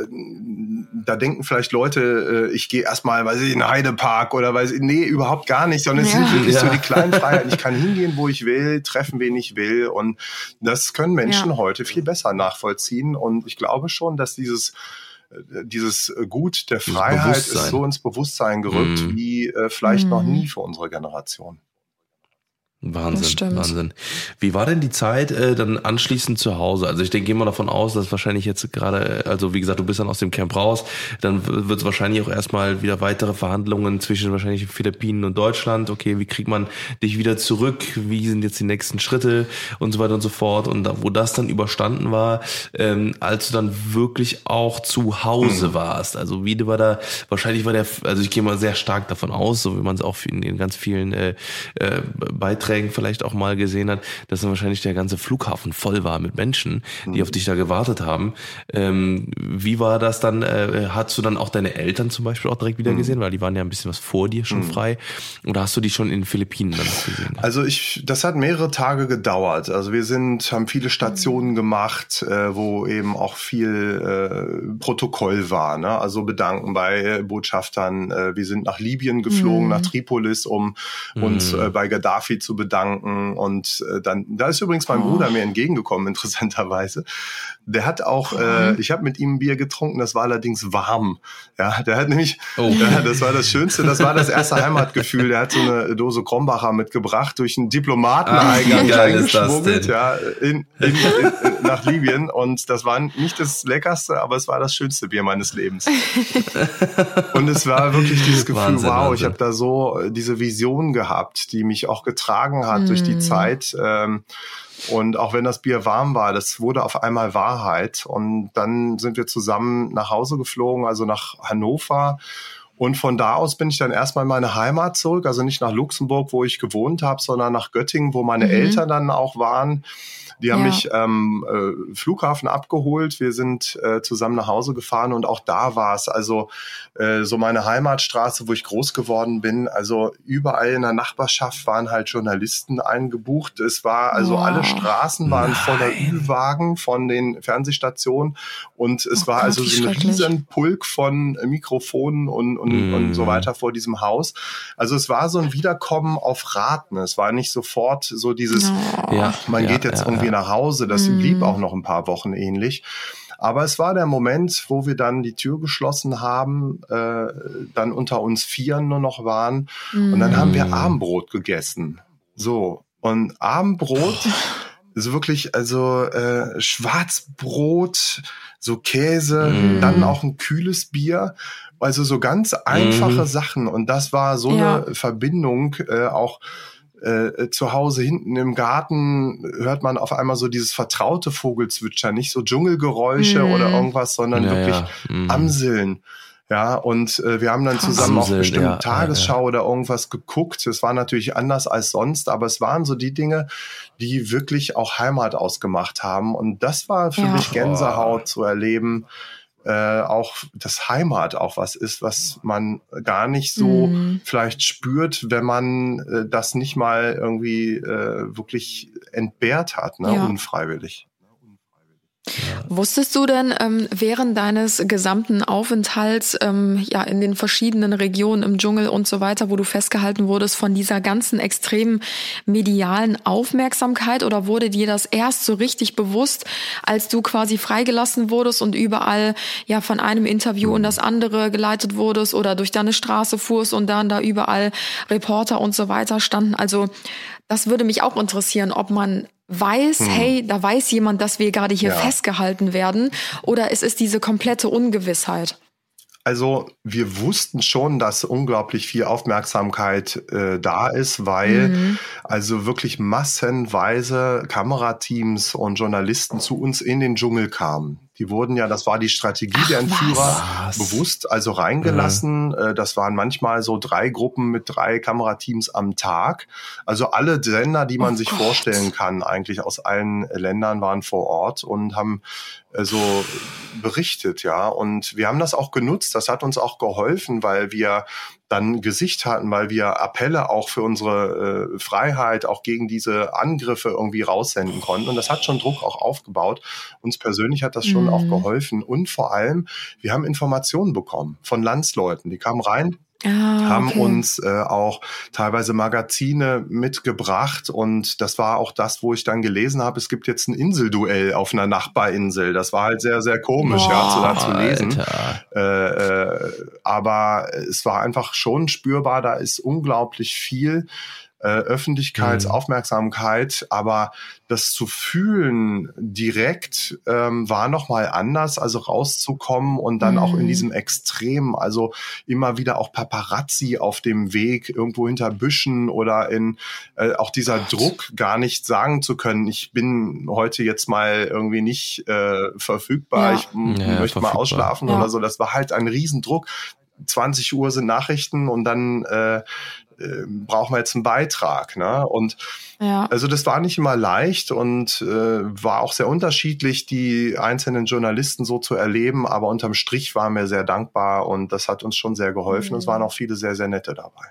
da denken vielleicht Leute, äh, ich gehe erstmal, weiß ich, in Heidepark oder weiß ich, nee, überhaupt gar nicht, sondern es Ja. sind wirklich so Ja. die kleinen Freiheiten. Ich kann hingehen, wo ich will, treffen, wen ich will und das können Menschen Ja. heute viel besser nachvollziehen und ich glaube schon, dass dieses dieses Gut der Freiheit ist so ins Bewusstsein gerückt Mhm. wie äh, vielleicht noch Mhm. nie für unsere Generation. Wahnsinn, Wahnsinn. Wie war denn die Zeit äh, dann anschließend zu Hause? Also ich denke immer davon aus, dass wahrscheinlich jetzt gerade, äh, also wie gesagt, du bist dann aus dem Camp raus, dann wird es wahrscheinlich auch erstmal wieder weitere Verhandlungen zwischen wahrscheinlich Philippinen und Deutschland. Okay, wie kriegt man dich wieder zurück? Wie sind jetzt die nächsten Schritte und so weiter und so fort? Und da, wo das dann überstanden war, ähm, als du dann wirklich auch zu Hause mhm. warst. Also wie war da, wahrscheinlich war der, also ich gehe mal sehr stark davon aus, so wie man es auch in, in ganz vielen äh, äh, Beiträgen Beiträgen vielleicht auch mal gesehen hat, dass dann wahrscheinlich der ganze Flughafen voll war mit Menschen, die mhm. auf dich da gewartet haben. Ähm, wie war das dann? Äh, hast du dann auch deine Eltern zum Beispiel auch direkt wieder mhm. gesehen, weil die waren ja ein bisschen was vor dir schon mhm. frei? Oder hast du die schon in den Philippinen dann gesehen? Also ich, das hat mehrere Tage gedauert. Also wir sind, haben viele Stationen mhm. gemacht, äh, wo eben auch viel äh, Protokoll war. Ne? Also bedanken bei Botschaftern. Äh, wir sind nach Libyen geflogen, mhm. nach Tripolis, um uns mhm. äh, bei Gaddafi zu bedanken. Und äh, dann, da ist übrigens mein oh. Bruder mir entgegengekommen, interessanterweise. Der hat auch, äh, ich habe mit ihm ein Bier getrunken, das war allerdings warm. Ja, der hat nämlich, oh. ja, das war das Schönste, das war das erste Heimatgefühl. Der hat so eine Dose Krombacher mitgebracht, durch einen Diplomateneingang ah, reingeschmuggelt, ja, in, in, in, nach Libyen. Und das war nicht das Leckerste, aber es war das schönste Bier meines Lebens. Und es war wirklich dieses Gefühl, Wahnsinn, wow, Wahnsinn. ich habe da so diese Vision gehabt, die mich auch getragen hat mm. durch die mhm. Zeit. Ähm, und auch wenn das Bier warm war, das wurde auf einmal Wahrheit. Und dann sind wir zusammen nach Hause geflogen, also nach Hannover. Und von da aus bin ich dann erstmal in meine Heimat zurück, also nicht nach Luxemburg, wo ich gewohnt habe, sondern nach Göttingen, wo meine mhm. Eltern dann auch waren. Die haben ja. mich ähm, äh, Flughafen abgeholt. Wir sind äh, zusammen nach Hause gefahren und auch da war es also äh, so meine Heimatstraße, wo ich groß geworden bin. Also überall in der Nachbarschaft waren halt Journalisten eingebucht. Es war also wow. alle Straßen waren Nein. voller Ü-Wagen von den Fernsehstationen und es oh war Gott, also so ein riesen Pulk von Mikrofonen und, und, mm. und so weiter vor diesem Haus. Also es war so ein Wiederkommen auf Raten. Es war nicht sofort so dieses, ja, man ja, geht jetzt ja, irgendwie nach Hause. Das mhm. blieb auch noch ein paar Wochen ähnlich. Aber es war der Moment, wo wir dann die Tür geschlossen haben, äh, dann unter uns Vieren nur noch waren. Mhm. Und dann haben wir mhm. Abendbrot gegessen. So. Und Abendbrot ist wirklich, also äh, Schwarzbrot, so Käse, mhm. dann auch ein kühles Bier. Also so ganz einfache mhm. Sachen. Und das war so ja. eine Verbindung äh, auch äh, zu Hause hinten im Garten hört man auf einmal so dieses vertraute Vogelzwitschern, nicht so Dschungelgeräusche mm. oder irgendwas, sondern ja, wirklich ja. Mm. Amseln. Ja, und äh, wir haben dann zusammen Amseln, auch bestimmt ja, Tagesschau oder irgendwas geguckt. Es war natürlich anders als sonst, aber es waren so die Dinge, die wirklich auch Heimat ausgemacht haben. Und das war für mich Gänsehaut oh. zu erleben, äh, auch das Heimat auch was ist, was man gar nicht so mhm. vielleicht spürt, wenn man äh, das nicht mal irgendwie äh, wirklich entbehrt hat, ne, ja. unfreiwillig. Wusstest du denn ähm, während deines gesamten Aufenthalts ähm, ja in den verschiedenen Regionen im Dschungel und so weiter, wo du festgehalten wurdest, von dieser ganzen extremen medialen Aufmerksamkeit oder wurde dir das erst so richtig bewusst, als du quasi freigelassen wurdest und überall ja von einem Interview in das andere geleitet wurdest oder durch deine Straße fuhrst und dann da überall Reporter und so weiter standen? Also das würde mich auch interessieren, ob man weiß, hm. hey, da weiß jemand, dass wir gerade hier ja. festgehalten werden, oder es ist diese komplette Ungewissheit? Also wir wussten schon, dass unglaublich viel Aufmerksamkeit äh, da ist, weil mhm. also wirklich massenweise Kamerateams und Journalisten zu uns in den Dschungel kamen. Die wurden ja, das war die Strategie Ach, der Entführer, was? bewusst also reingelassen. Mhm. Das waren manchmal so drei Gruppen mit drei Kamerateams am Tag. Also alle Sender, die man oh sich Gott. vorstellen kann, eigentlich aus allen Ländern waren vor Ort und haben so berichtet, ja. Und wir haben das auch genutzt. Das hat uns auch geholfen, weil wir dann Gesicht hatten, weil wir Appelle auch für unsere äh, Freiheit, auch gegen diese Angriffe irgendwie raussenden konnten. Und das hat schon Druck auch aufgebaut. Uns persönlich hat das schon mhm. auch geholfen. Und vor allem, wir haben Informationen bekommen von Landsleuten. Die kamen rein, Ah, haben uns äh, auch teilweise Magazine mitgebracht und das war auch das, wo ich dann gelesen habe, es gibt jetzt ein Inselduell auf einer Nachbarinsel. Das war halt sehr, sehr komisch, Boah, ja, zu, da zu lesen. Äh, äh, aber es war einfach schon spürbar, da ist unglaublich viel äh, Öffentlichkeitsaufmerksamkeit, mhm. aber das zu fühlen direkt ähm, war noch mal anders, also rauszukommen und dann mhm. auch in mhm. diesem Extrem, also immer wieder auch Paparazzi auf dem Weg irgendwo hinter Büschen oder in äh, auch dieser Gott. Druck gar nicht sagen zu können, ich bin heute jetzt mal irgendwie nicht äh, verfügbar, ja. ich ja, möchte verfügbar. mal ausschlafen ja. oder so. Das war halt ein Riesendruck. 20 Uhr sind Nachrichten und dann äh, äh, brauchen wir jetzt einen Beitrag. Ne? Und ja. also das war nicht immer leicht und äh, war auch sehr unterschiedlich, die einzelnen Journalisten so zu erleben, aber unterm Strich waren wir sehr dankbar und das hat uns schon sehr geholfen. Mhm. Es waren auch viele sehr, sehr nette dabei.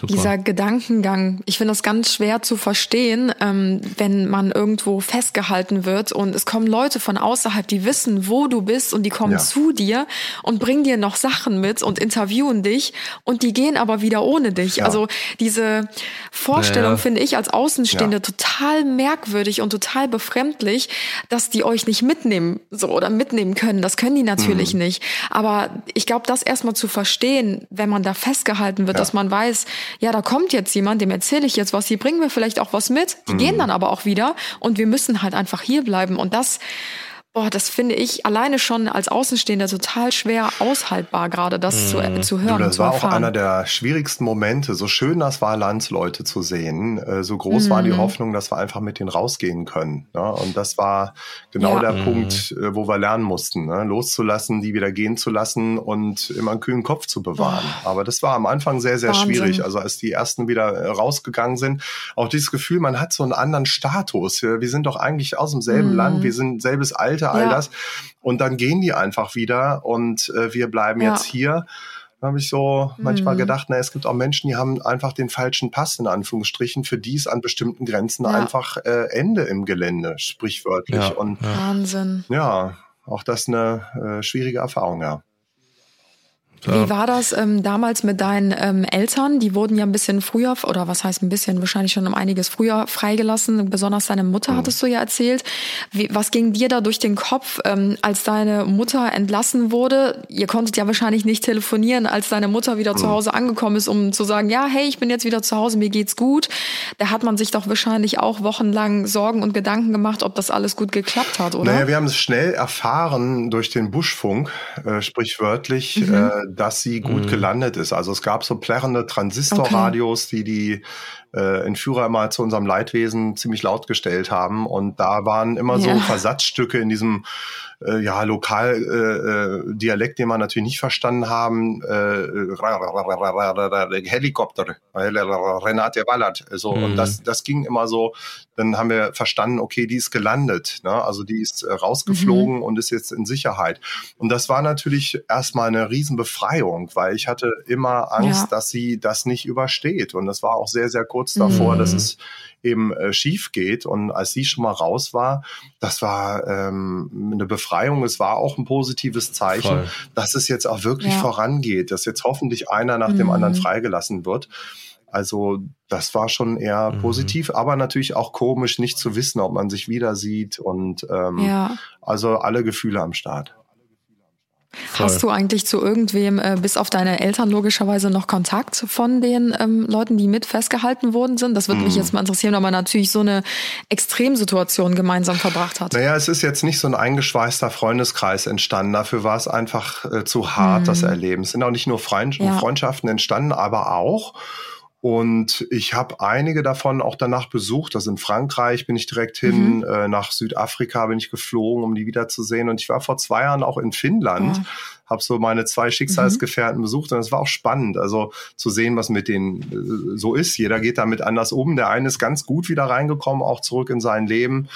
Super. Dieser Gedankengang, ich finde das ganz schwer zu verstehen, ähm, wenn man irgendwo festgehalten wird und es kommen Leute von außerhalb, die wissen, wo du bist und die kommen ja. zu dir und bringen dir noch Sachen mit und interviewen dich und die gehen aber wieder ohne dich. Ja. Also diese Vorstellung ja. finde ich als Außenstehende total merkwürdig und total befremdlich, dass die euch nicht mitnehmen so oder mitnehmen können. Das können die natürlich mhm. nicht. Aber ich glaube, das erstmal zu verstehen, wenn man da festgehalten wird, dass man weiß, ja, da kommt jetzt jemand, dem erzähle ich jetzt was, die bringen mir vielleicht auch was mit, die mhm. gehen dann aber auch wieder und wir müssen halt einfach hier bleiben. Und das Boah, das finde ich alleine schon als Außenstehender total schwer aushaltbar, gerade das zu, äh, zu hören. Du, das war auch einer der schwierigsten Momente. So schön das war, Landsleute zu sehen. Äh, so groß mm. war die mhm. Hoffnung, dass wir einfach mit denen rausgehen können. Ne? Und das war genau ja. der mm. Punkt, äh, wo wir lernen mussten, ne? loszulassen, die wieder gehen zu lassen und immer einen kühlen Kopf zu bewahren. Oh. Aber das war am Anfang sehr, sehr Wahnsinn. schwierig. Also als die ersten wieder rausgegangen sind, auch dieses Gefühl, man hat so einen anderen Status. Wir sind doch eigentlich aus demselben mm. Land, wir sind selbes Alter Kälte, all ja. das. Und dann gehen die einfach wieder und äh, wir bleiben ja. jetzt hier. Da habe ich so mhm. manchmal gedacht, na, es gibt auch Menschen, die haben einfach den falschen Pass, in Anführungsstrichen, für die ist an bestimmten Grenzen ja. einfach äh, Ende im Gelände, sprichwörtlich. Und, Wahnsinn. Ja, auch das eine äh, schwierige Erfahrung, ja. Wie war das ähm, damals mit deinen ähm, Eltern? Die wurden ja ein bisschen früher, oder was heißt ein bisschen, wahrscheinlich schon um einiges früher freigelassen. Besonders deine Mutter mhm. hattest du ja erzählt. Wie, was ging dir da durch den Kopf, ähm, als deine Mutter entlassen wurde? Ihr konntet ja wahrscheinlich nicht telefonieren, als deine Mutter wieder mhm. zu Hause angekommen ist, um zu sagen, ja, hey, ich bin jetzt wieder zu Hause, mir geht's gut. Da hat man sich doch wahrscheinlich auch wochenlang Sorgen und Gedanken gemacht, ob das alles gut geklappt hat, oder? Naja, wir haben es schnell erfahren durch den Buschfunk, äh, sprichwörtlich. Mhm. Äh, dass sie gut mhm. gelandet ist. Also es gab so plärrende Transistorradios, okay. die die äh, Entführer immer zu unserem Leidwesen ziemlich laut gestellt haben. Und da waren immer ja. so Versatzstücke in diesem äh, ja, Lokaldialekt, äh, den wir natürlich nicht verstanden haben. Äh, Helikopter, Renate Ballert. So, mhm. Und das, das ging immer so, dann haben wir verstanden, okay, die ist gelandet. Ne? Also die ist äh, rausgeflogen mhm. und ist jetzt in Sicherheit. Und das war natürlich erstmal eine Riesenbefreiung, weil ich hatte immer Angst, ja. dass sie das nicht übersteht. Und das war auch sehr, sehr kurz davor, mhm. dass es eben äh, schief geht. Und als sie schon mal raus war, das war ähm, eine Befreiung. Es war auch ein positives Zeichen, Voll. dass es jetzt auch wirklich ja. vorangeht, dass jetzt hoffentlich einer nach mhm. dem anderen freigelassen wird. Also das war schon eher mhm. positiv, aber natürlich auch komisch, nicht zu wissen, ob man sich wieder sieht und ähm, ja. also alle Gefühle am Start. Voll. Hast du eigentlich zu irgendwem, äh, bis auf deine Eltern logischerweise, noch Kontakt von den ähm, Leuten, die mit festgehalten worden sind? Das würde mm. mich jetzt mal interessieren, weil man natürlich so eine Extremsituation gemeinsam verbracht hat. Naja, es ist jetzt nicht so ein eingeschweißter Freundeskreis entstanden. Dafür war es einfach äh, zu hart, mm. das Erleben. Es sind auch nicht nur Freund ja. Freundschaften entstanden, aber auch und ich habe einige davon auch danach besucht. Also in Frankreich bin ich direkt hin, mhm. äh, nach Südafrika bin ich geflogen, um die wiederzusehen. Und ich war vor zwei Jahren auch in Finnland, ja. habe so meine zwei Schicksalsgefährten mhm. besucht und es war auch spannend, also zu sehen, was mit denen äh, so ist. Jeder geht damit anders um. Der eine ist ganz gut wieder reingekommen, auch zurück in sein Leben.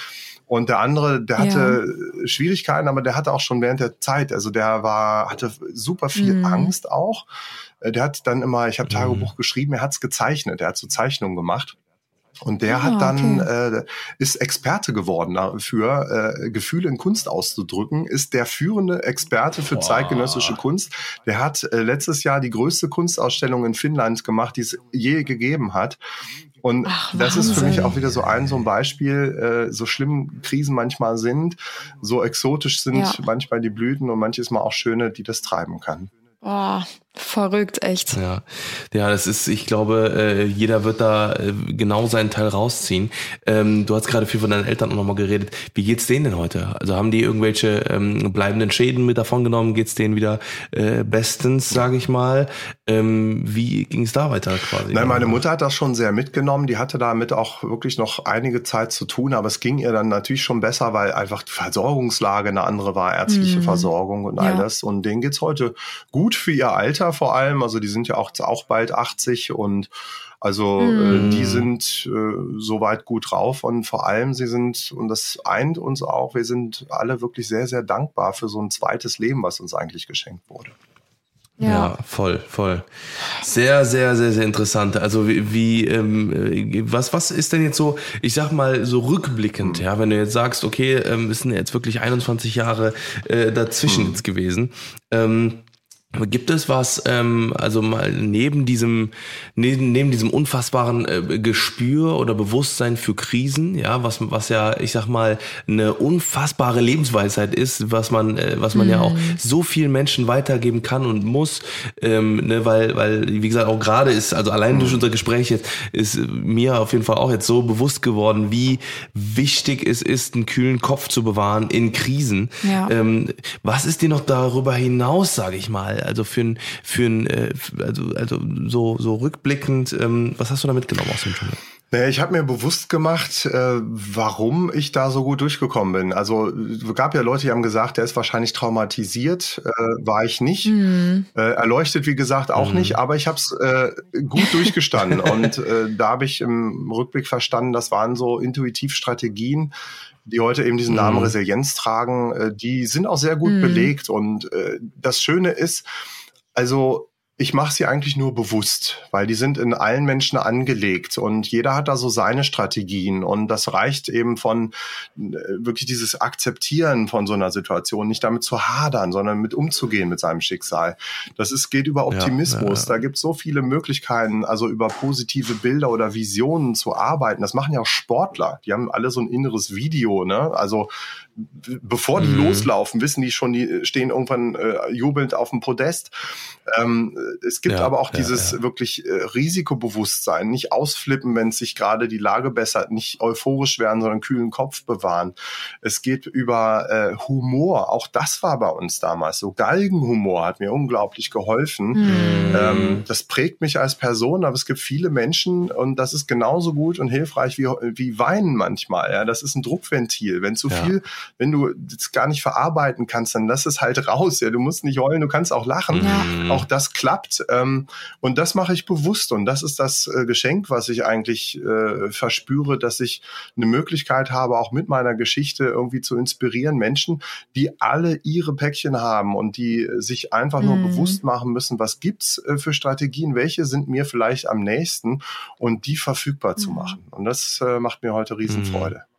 Und der andere, der hatte ja. Schwierigkeiten, aber der hatte auch schon während der Zeit, also der war, hatte super viel mhm. Angst auch. Äh, der hat dann immer, ich habe mhm. Tagebuch geschrieben, er hat's gezeichnet, er hat so Zeichnungen gemacht. Und der ah, hat dann okay. äh, ist Experte geworden dafür, äh, Gefühle in Kunst auszudrücken, ist der führende Experte für Boah. zeitgenössische Kunst. Der hat äh, letztes Jahr die größte Kunstausstellung in Finnland gemacht, die es je gegeben hat. Und Ach, das ist für mich auch wieder so ein so ein Beispiel, äh, so schlimm Krisen manchmal sind, so exotisch sind ja. manchmal die Blüten und manches Mal auch schöne, die das treiben kann. Oh, Verrückt, echt. Ja, ja, das ist, ich glaube, äh, jeder wird da äh, genau seinen Teil rausziehen. Ähm, du hast gerade viel von deinen Eltern auch nochmal geredet. Wie geht's denen denn heute? Also haben die irgendwelche ähm, bleibenden Schäden mit davon genommen? Geht's denen wieder äh, bestens, sage ich mal? Ähm, wie ging es da weiter quasi? Nein, meine Mutter hat das schon sehr mitgenommen. Die hatte damit auch wirklich noch einige Zeit zu tun, aber es ging ihr dann natürlich schon besser, weil einfach die Versorgungslage eine andere war, ärztliche mhm. Versorgung und all ja. das. Und denen geht's heute gut für ihr Alter Alter vor allem. Also die sind ja auch, auch bald 80 und also mm. äh, die sind äh, soweit gut drauf und vor allem sie sind, und das eint uns auch, wir sind alle wirklich sehr, sehr dankbar für so ein zweites Leben, was uns eigentlich geschenkt wurde. Ja. ja, voll, voll. Sehr, sehr, sehr, sehr interessant. Also wie, wie ähm, äh, was, was ist denn jetzt so, ich sag mal so rückblickend, mhm. ja, wenn du jetzt sagst, okay, ähm, es sind jetzt wirklich 21 Jahre äh, dazwischen mhm. jetzt gewesen. Ähm, Gibt es was, ähm, also mal neben diesem, neben, neben diesem unfassbaren äh, Gespür oder Bewusstsein für Krisen, ja, was, was ja, ich sag mal, eine unfassbare Lebensweisheit ist, was man, äh, was man mhm. ja auch mhm. so vielen Menschen weitergeben kann und muss, ähm, ne, weil, weil, wie gesagt, auch gerade ist, also allein durch mhm. unser Gespräch jetzt, ist mir auf jeden Fall auch jetzt so bewusst geworden, wie wichtig es ist, einen kühlen Kopf zu bewahren in Krisen. Ja. Ähm, was ist dir noch darüber hinaus, sage ich mal? Also für ein, für ein, äh, also, also so, so rückblickend, ähm, was hast du da mitgenommen aus dem Dschungel? Naja, ich habe mir bewusst gemacht, äh, warum ich da so gut durchgekommen bin. Also es gab ja Leute, die haben gesagt, der ist wahrscheinlich traumatisiert. Äh, war ich nicht. Mhm. Äh, erleuchtet, wie gesagt, auch mhm. nicht. Aber ich habe es äh, gut durchgestanden. Und äh, da habe ich im Rückblick verstanden, das waren so intuitiv Strategien, die heute eben diesen Namen mhm. Resilienz tragen, äh, die sind auch sehr gut mhm. belegt. Und äh, das Schöne ist, also ich mache sie eigentlich nur bewusst, weil die sind in allen Menschen angelegt und jeder hat da so seine Strategien und das reicht eben von äh, wirklich dieses Akzeptieren von so einer Situation, nicht damit zu hadern, sondern mit umzugehen mit seinem Schicksal. Das ist, geht über Optimismus. Ja, ja, ja. Da gibt es so viele Möglichkeiten, also über positive Bilder oder Visionen zu arbeiten. Das machen ja auch Sportler. Die haben alle so ein inneres Video, ne? Also bevor die mhm. loslaufen, wissen die schon, die stehen irgendwann äh, jubelnd auf dem Podest. Ähm, es gibt ja, aber auch ja, dieses ja. wirklich äh, Risikobewusstsein, nicht ausflippen, wenn sich gerade die Lage bessert, nicht euphorisch werden, sondern kühlen Kopf bewahren. Es geht über äh, Humor, auch das war bei uns damals so. Galgenhumor hat mir unglaublich geholfen. Mhm. Ähm, das prägt mich als Person, aber es gibt viele Menschen und das ist genauso gut und hilfreich wie, wie Weinen manchmal. Ja, das ist ein Druckventil. Wenn zu viel wenn du das gar nicht verarbeiten kannst, dann lass es halt raus. Ja, du musst nicht heulen, du kannst auch lachen. Ja. Auch das klappt. Ähm, und das mache ich bewusst. Und das ist das äh, Geschenk, was ich eigentlich äh, verspüre, dass ich eine Möglichkeit habe, auch mit meiner Geschichte irgendwie zu inspirieren. Menschen, die alle ihre Päckchen haben und die sich einfach nur mhm. bewusst machen müssen, was gibt's äh, für Strategien, welche sind mir vielleicht am nächsten und die verfügbar mhm. zu machen. Und das äh, macht mir heute Riesenfreude. Mhm.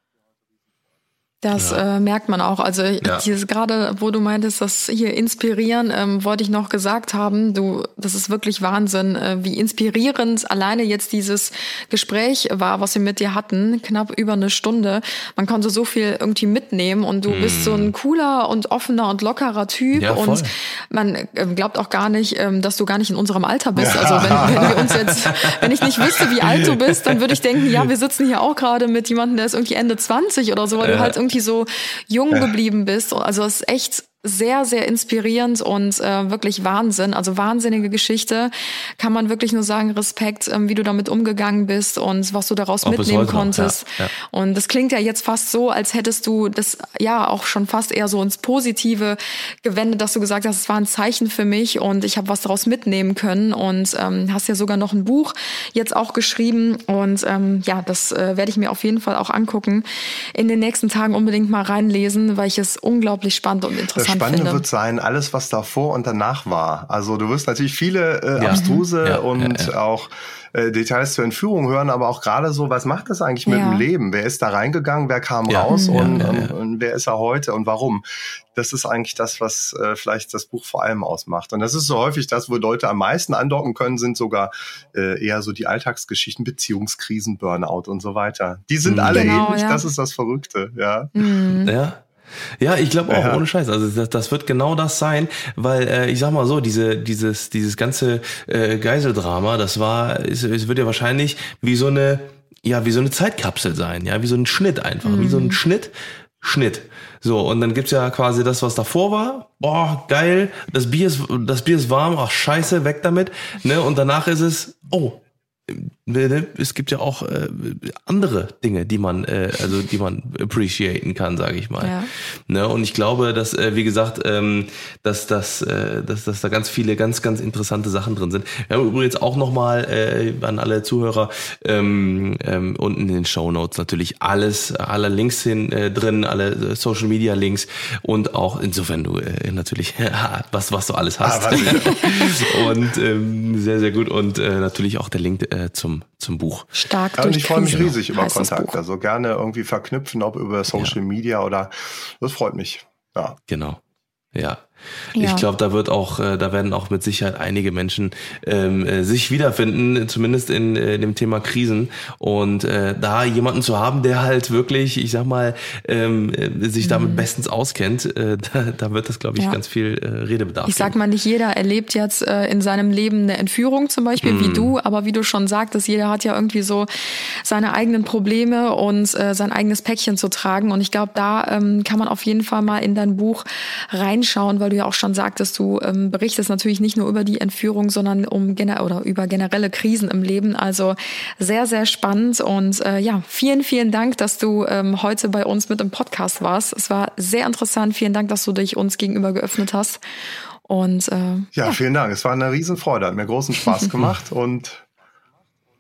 Das ja. äh, merkt man auch. Also ja. dieses gerade, wo du meintest, das hier inspirieren, ähm, wollte ich noch gesagt haben. Du, das ist wirklich Wahnsinn, äh, wie inspirierend alleine jetzt dieses Gespräch war, was wir mit dir hatten, knapp über eine Stunde. Man konnte so viel irgendwie mitnehmen und du mm. bist so ein cooler und offener und lockerer Typ ja, und man äh, glaubt auch gar nicht, ähm, dass du gar nicht in unserem Alter bist. Also wenn, wenn wir uns jetzt, wenn ich nicht wüsste, wie alt du bist, dann würde ich denken, ja, wir sitzen hier auch gerade mit jemandem, der ist irgendwie Ende 20 oder so, weil du halt irgendwie irgendwie so jung geblieben bist. Also es ist echt sehr, sehr inspirierend und äh, wirklich Wahnsinn. Also wahnsinnige Geschichte. Kann man wirklich nur sagen, Respekt, ähm, wie du damit umgegangen bist und was du daraus auch mitnehmen konntest. Ja, ja. Und das klingt ja jetzt fast so, als hättest du das ja auch schon fast eher so ins Positive gewendet, dass du gesagt hast, es war ein Zeichen für mich und ich habe was daraus mitnehmen können und ähm, hast ja sogar noch ein Buch jetzt auch geschrieben und ähm, ja, das äh, werde ich mir auf jeden Fall auch angucken. In den nächsten Tagen unbedingt mal reinlesen, weil ich es unglaublich spannend und interessant Spannende finde. wird sein, alles, was davor und danach war. Also du wirst natürlich viele äh, ja. abstruse ja, und ja, auch äh, Details zur Entführung hören, aber auch gerade so, was macht das eigentlich mit dem Leben? Wer ist da reingegangen, wer kam raus und, und, und, wer ist er heute und warum? Das ist eigentlich das, was äh, vielleicht das Buch vor allem ausmacht. Und das ist so häufig das, wo Leute am meisten andocken können, sind sogar äh, eher so die Alltagsgeschichten, Beziehungskrisen, Burnout und so weiter. Die sind mhm. alle genau, ähnlich, das ist das Verrückte, ja. Mhm. Ja. Ja, ich glaube auch, Ja. ohne Scheiß. Also das, das wird genau das sein, weil äh, ich sag mal so, diese, dieses, dieses ganze äh, Geiseldrama, das war, es, es wird ja wahrscheinlich wie so eine, ja, wie so eine Zeitkapsel sein, ja, wie so ein Schnitt einfach, wie so ein Schnitt, Schnitt. So, und dann gibt's ja quasi das, was davor war. Boah, geil, das Bier ist, das Bier ist warm, ach scheiße, weg damit. Ne? Und danach ist es, oh, es gibt ja auch äh, andere Dinge, die man, äh, also die man appreciaten kann, sage ich mal. Ja. Ne? Und ich glaube, dass, äh, wie gesagt, ähm, dass, dass, äh, dass, dass da ganz viele ganz, ganz interessante Sachen drin sind. Wir haben übrigens auch nochmal äh, an alle Zuhörer ähm, ähm, unten in den Show Notes natürlich alles, alle Links hin äh, drin, alle äh, Social Media Links und auch insofern du äh, natürlich was, was du alles hast. Ah, und ähm, sehr, sehr gut. Und äh, natürlich auch der Link äh, zum, zum Buch. Stark Ja, und durch ich freue mich riesig über Kontakt. Also gerne irgendwie verknüpfen, ob über Social Media oder das freut mich. Ja. Genau. Ja. Ja. Ich glaube, da wird auch, äh, da werden auch mit Sicherheit einige Menschen ähm, äh, sich wiederfinden, zumindest in äh, dem Thema Krisen. Und äh, da jemanden zu haben, der halt wirklich, ich sag mal, ähm, äh, sich damit bestens auskennt, äh, da, da wird das, glaube ich, Mhm. Ja. ganz viel äh, Redebedarf. Ich sag mal, nicht jeder erlebt jetzt äh, in seinem Leben eine Entführung zum Beispiel, Mhm. wie du, aber wie du schon sagtest, jeder hat ja irgendwie so seine eigenen Probleme und äh, sein eigenes Päckchen zu tragen. Und ich glaube, da ähm, kann man auf jeden Fall mal in dein Buch reinschauen, weil du ja auch schon sagtest, du ähm, berichtest natürlich nicht nur über die Entführung, sondern um gener oder über generelle Krisen im Leben. Also sehr, sehr spannend. Und äh, ja, vielen, vielen Dank, dass du ähm, heute bei uns mit im Podcast warst. Es war sehr interessant. Vielen Dank, dass du dich uns gegenüber geöffnet hast. Und äh, Ja, vielen Dank. Es war eine Riesenfreude. Hat mir großen Spaß gemacht und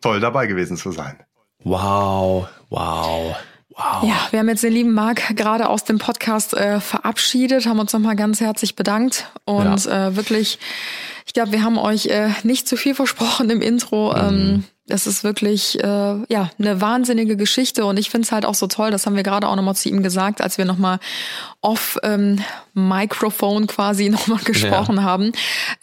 toll dabei gewesen zu sein. Wow, wow, wow. Ja, wir haben jetzt den lieben Marc gerade aus dem Podcast äh, verabschiedet, haben uns nochmal ganz herzlich bedankt und äh, wirklich, ich glaube, wir haben euch äh, nicht zu viel versprochen im Intro. Ähm, es ist wirklich äh, ja eine wahnsinnige Geschichte und ich finde es halt auch so toll. Das haben wir gerade auch nochmal zu ihm gesagt, als wir nochmal off ähm, Microphone quasi nochmal gesprochen haben,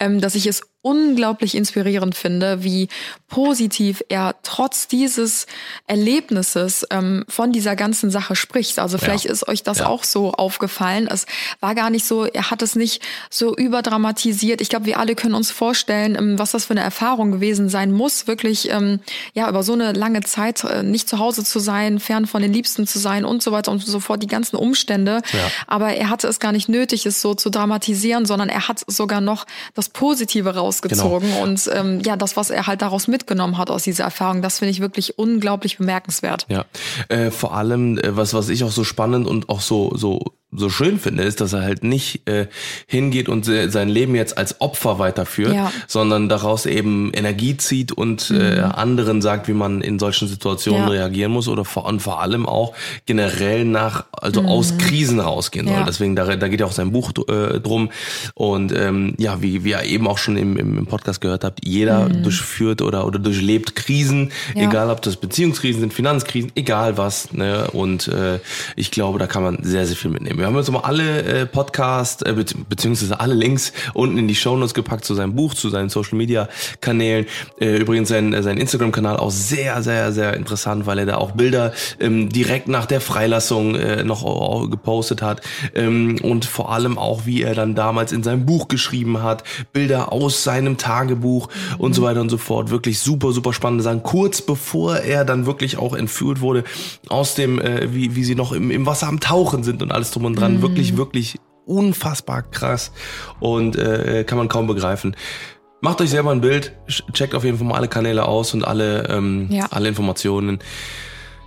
ähm, dass ich es unglaublich inspirierend finde, wie positiv er trotz dieses Erlebnisses ähm, von dieser ganzen Sache spricht. Also vielleicht ist euch das Ja. auch so aufgefallen. Es war gar nicht so, er hat es nicht so überdramatisiert. Ich glaube, wir alle können uns vorstellen, ähm, was das für eine Erfahrung gewesen sein muss, wirklich ähm, ja über so eine lange Zeit äh, nicht zu Hause zu sein, fern von den Liebsten zu sein und so weiter und so fort, die ganzen Umstände. Ja. Aber er hatte es gar nicht nötig, es so zu dramatisieren, sondern er hat sogar noch das Positive rausgezogen Genau. und ähm, ja, das, was er halt daraus mitgenommen hat aus dieser Erfahrung, das finde ich wirklich unglaublich bemerkenswert. Ja, äh, vor allem, äh, was, was ich auch so spannend und auch so, so, so schön finde, ist, dass er halt nicht äh, hingeht und se- sein Leben jetzt als Opfer weiterführt, Ja. sondern daraus eben Energie zieht und äh, anderen sagt, wie man in solchen Situationen Ja. reagieren muss oder vor, und vor allem auch generell nach, also aus Krisen rausgehen soll. Ja. Deswegen, da, da geht ja auch sein Buch äh, drum. Und ähm, ja, wie, wie ihr eben auch schon im, im Podcast gehört habt, jeder durchführt oder, oder durchlebt Krisen, egal ob das Beziehungskrisen sind, Finanzkrisen, egal was. Ne? Und äh, ich glaube, da kann man sehr, sehr viel mitnehmen. Wir haben uns mal alle äh, Podcast, äh, be beziehungsweise alle Links unten in die Shownotes gepackt zu seinem Buch, zu seinen Social Media Kanälen. Äh, übrigens sein, äh, sein Instagram-Kanal auch sehr, sehr, sehr interessant, weil er da auch Bilder ähm, direkt nach der Freilassung äh, noch gepostet hat. Ähm, und vor allem auch, wie er dann damals in seinem Buch geschrieben hat, Bilder aus seinem Tagebuch und so weiter und so fort. Wirklich super, super spannende Sachen. Kurz bevor er dann wirklich auch entführt wurde aus dem, äh, wie, wie sie noch im, im Wasser am Tauchen sind und alles drum und dran. Wirklich, wirklich unfassbar krass und äh, kann man kaum begreifen. Macht euch selber ein Bild, ch- checkt auf jeden Fall mal alle Kanäle aus und alle, ähm, Ja. alle Informationen.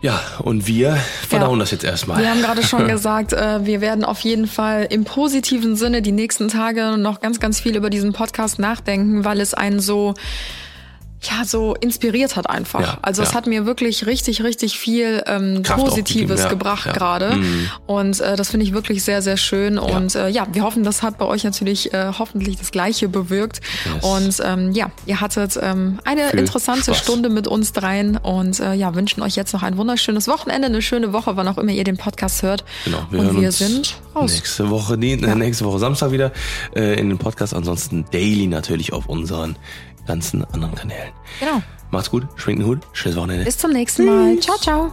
Ja, und wir verdauen Ja. das jetzt erstmal. Wir haben gerade schon gesagt, äh, wir werden auf jeden Fall im positiven Sinne die nächsten Tage noch ganz, ganz viel über diesen Podcast nachdenken, weil es einen so ja, so inspiriert hat einfach. Ja, also es ja. hat mir wirklich richtig, richtig viel ähm, Kraft Positives ja, gebracht gerade. Mhm. Und äh, das finde ich wirklich sehr, sehr schön. Und äh, ja, wir hoffen, das hat bei euch natürlich äh, hoffentlich das Gleiche bewirkt. Yes. Und ähm, ja, ihr hattet ähm, eine Viel interessante Spaß. Stunde mit uns dreien und äh, ja, wünschen euch jetzt noch ein wunderschönes Wochenende, eine schöne Woche, wann auch immer ihr den Podcast hört. Genau, wir und wir sind raus. nächste Woche, äh, nächste Woche Samstag wieder äh, in den Podcast. Ansonsten daily natürlich auf unseren ganzen anderen Kanälen. Genau. Macht's gut, schwingt den Hut, schönes Wochenende. Bis zum nächsten Mal. Ciao, ciao.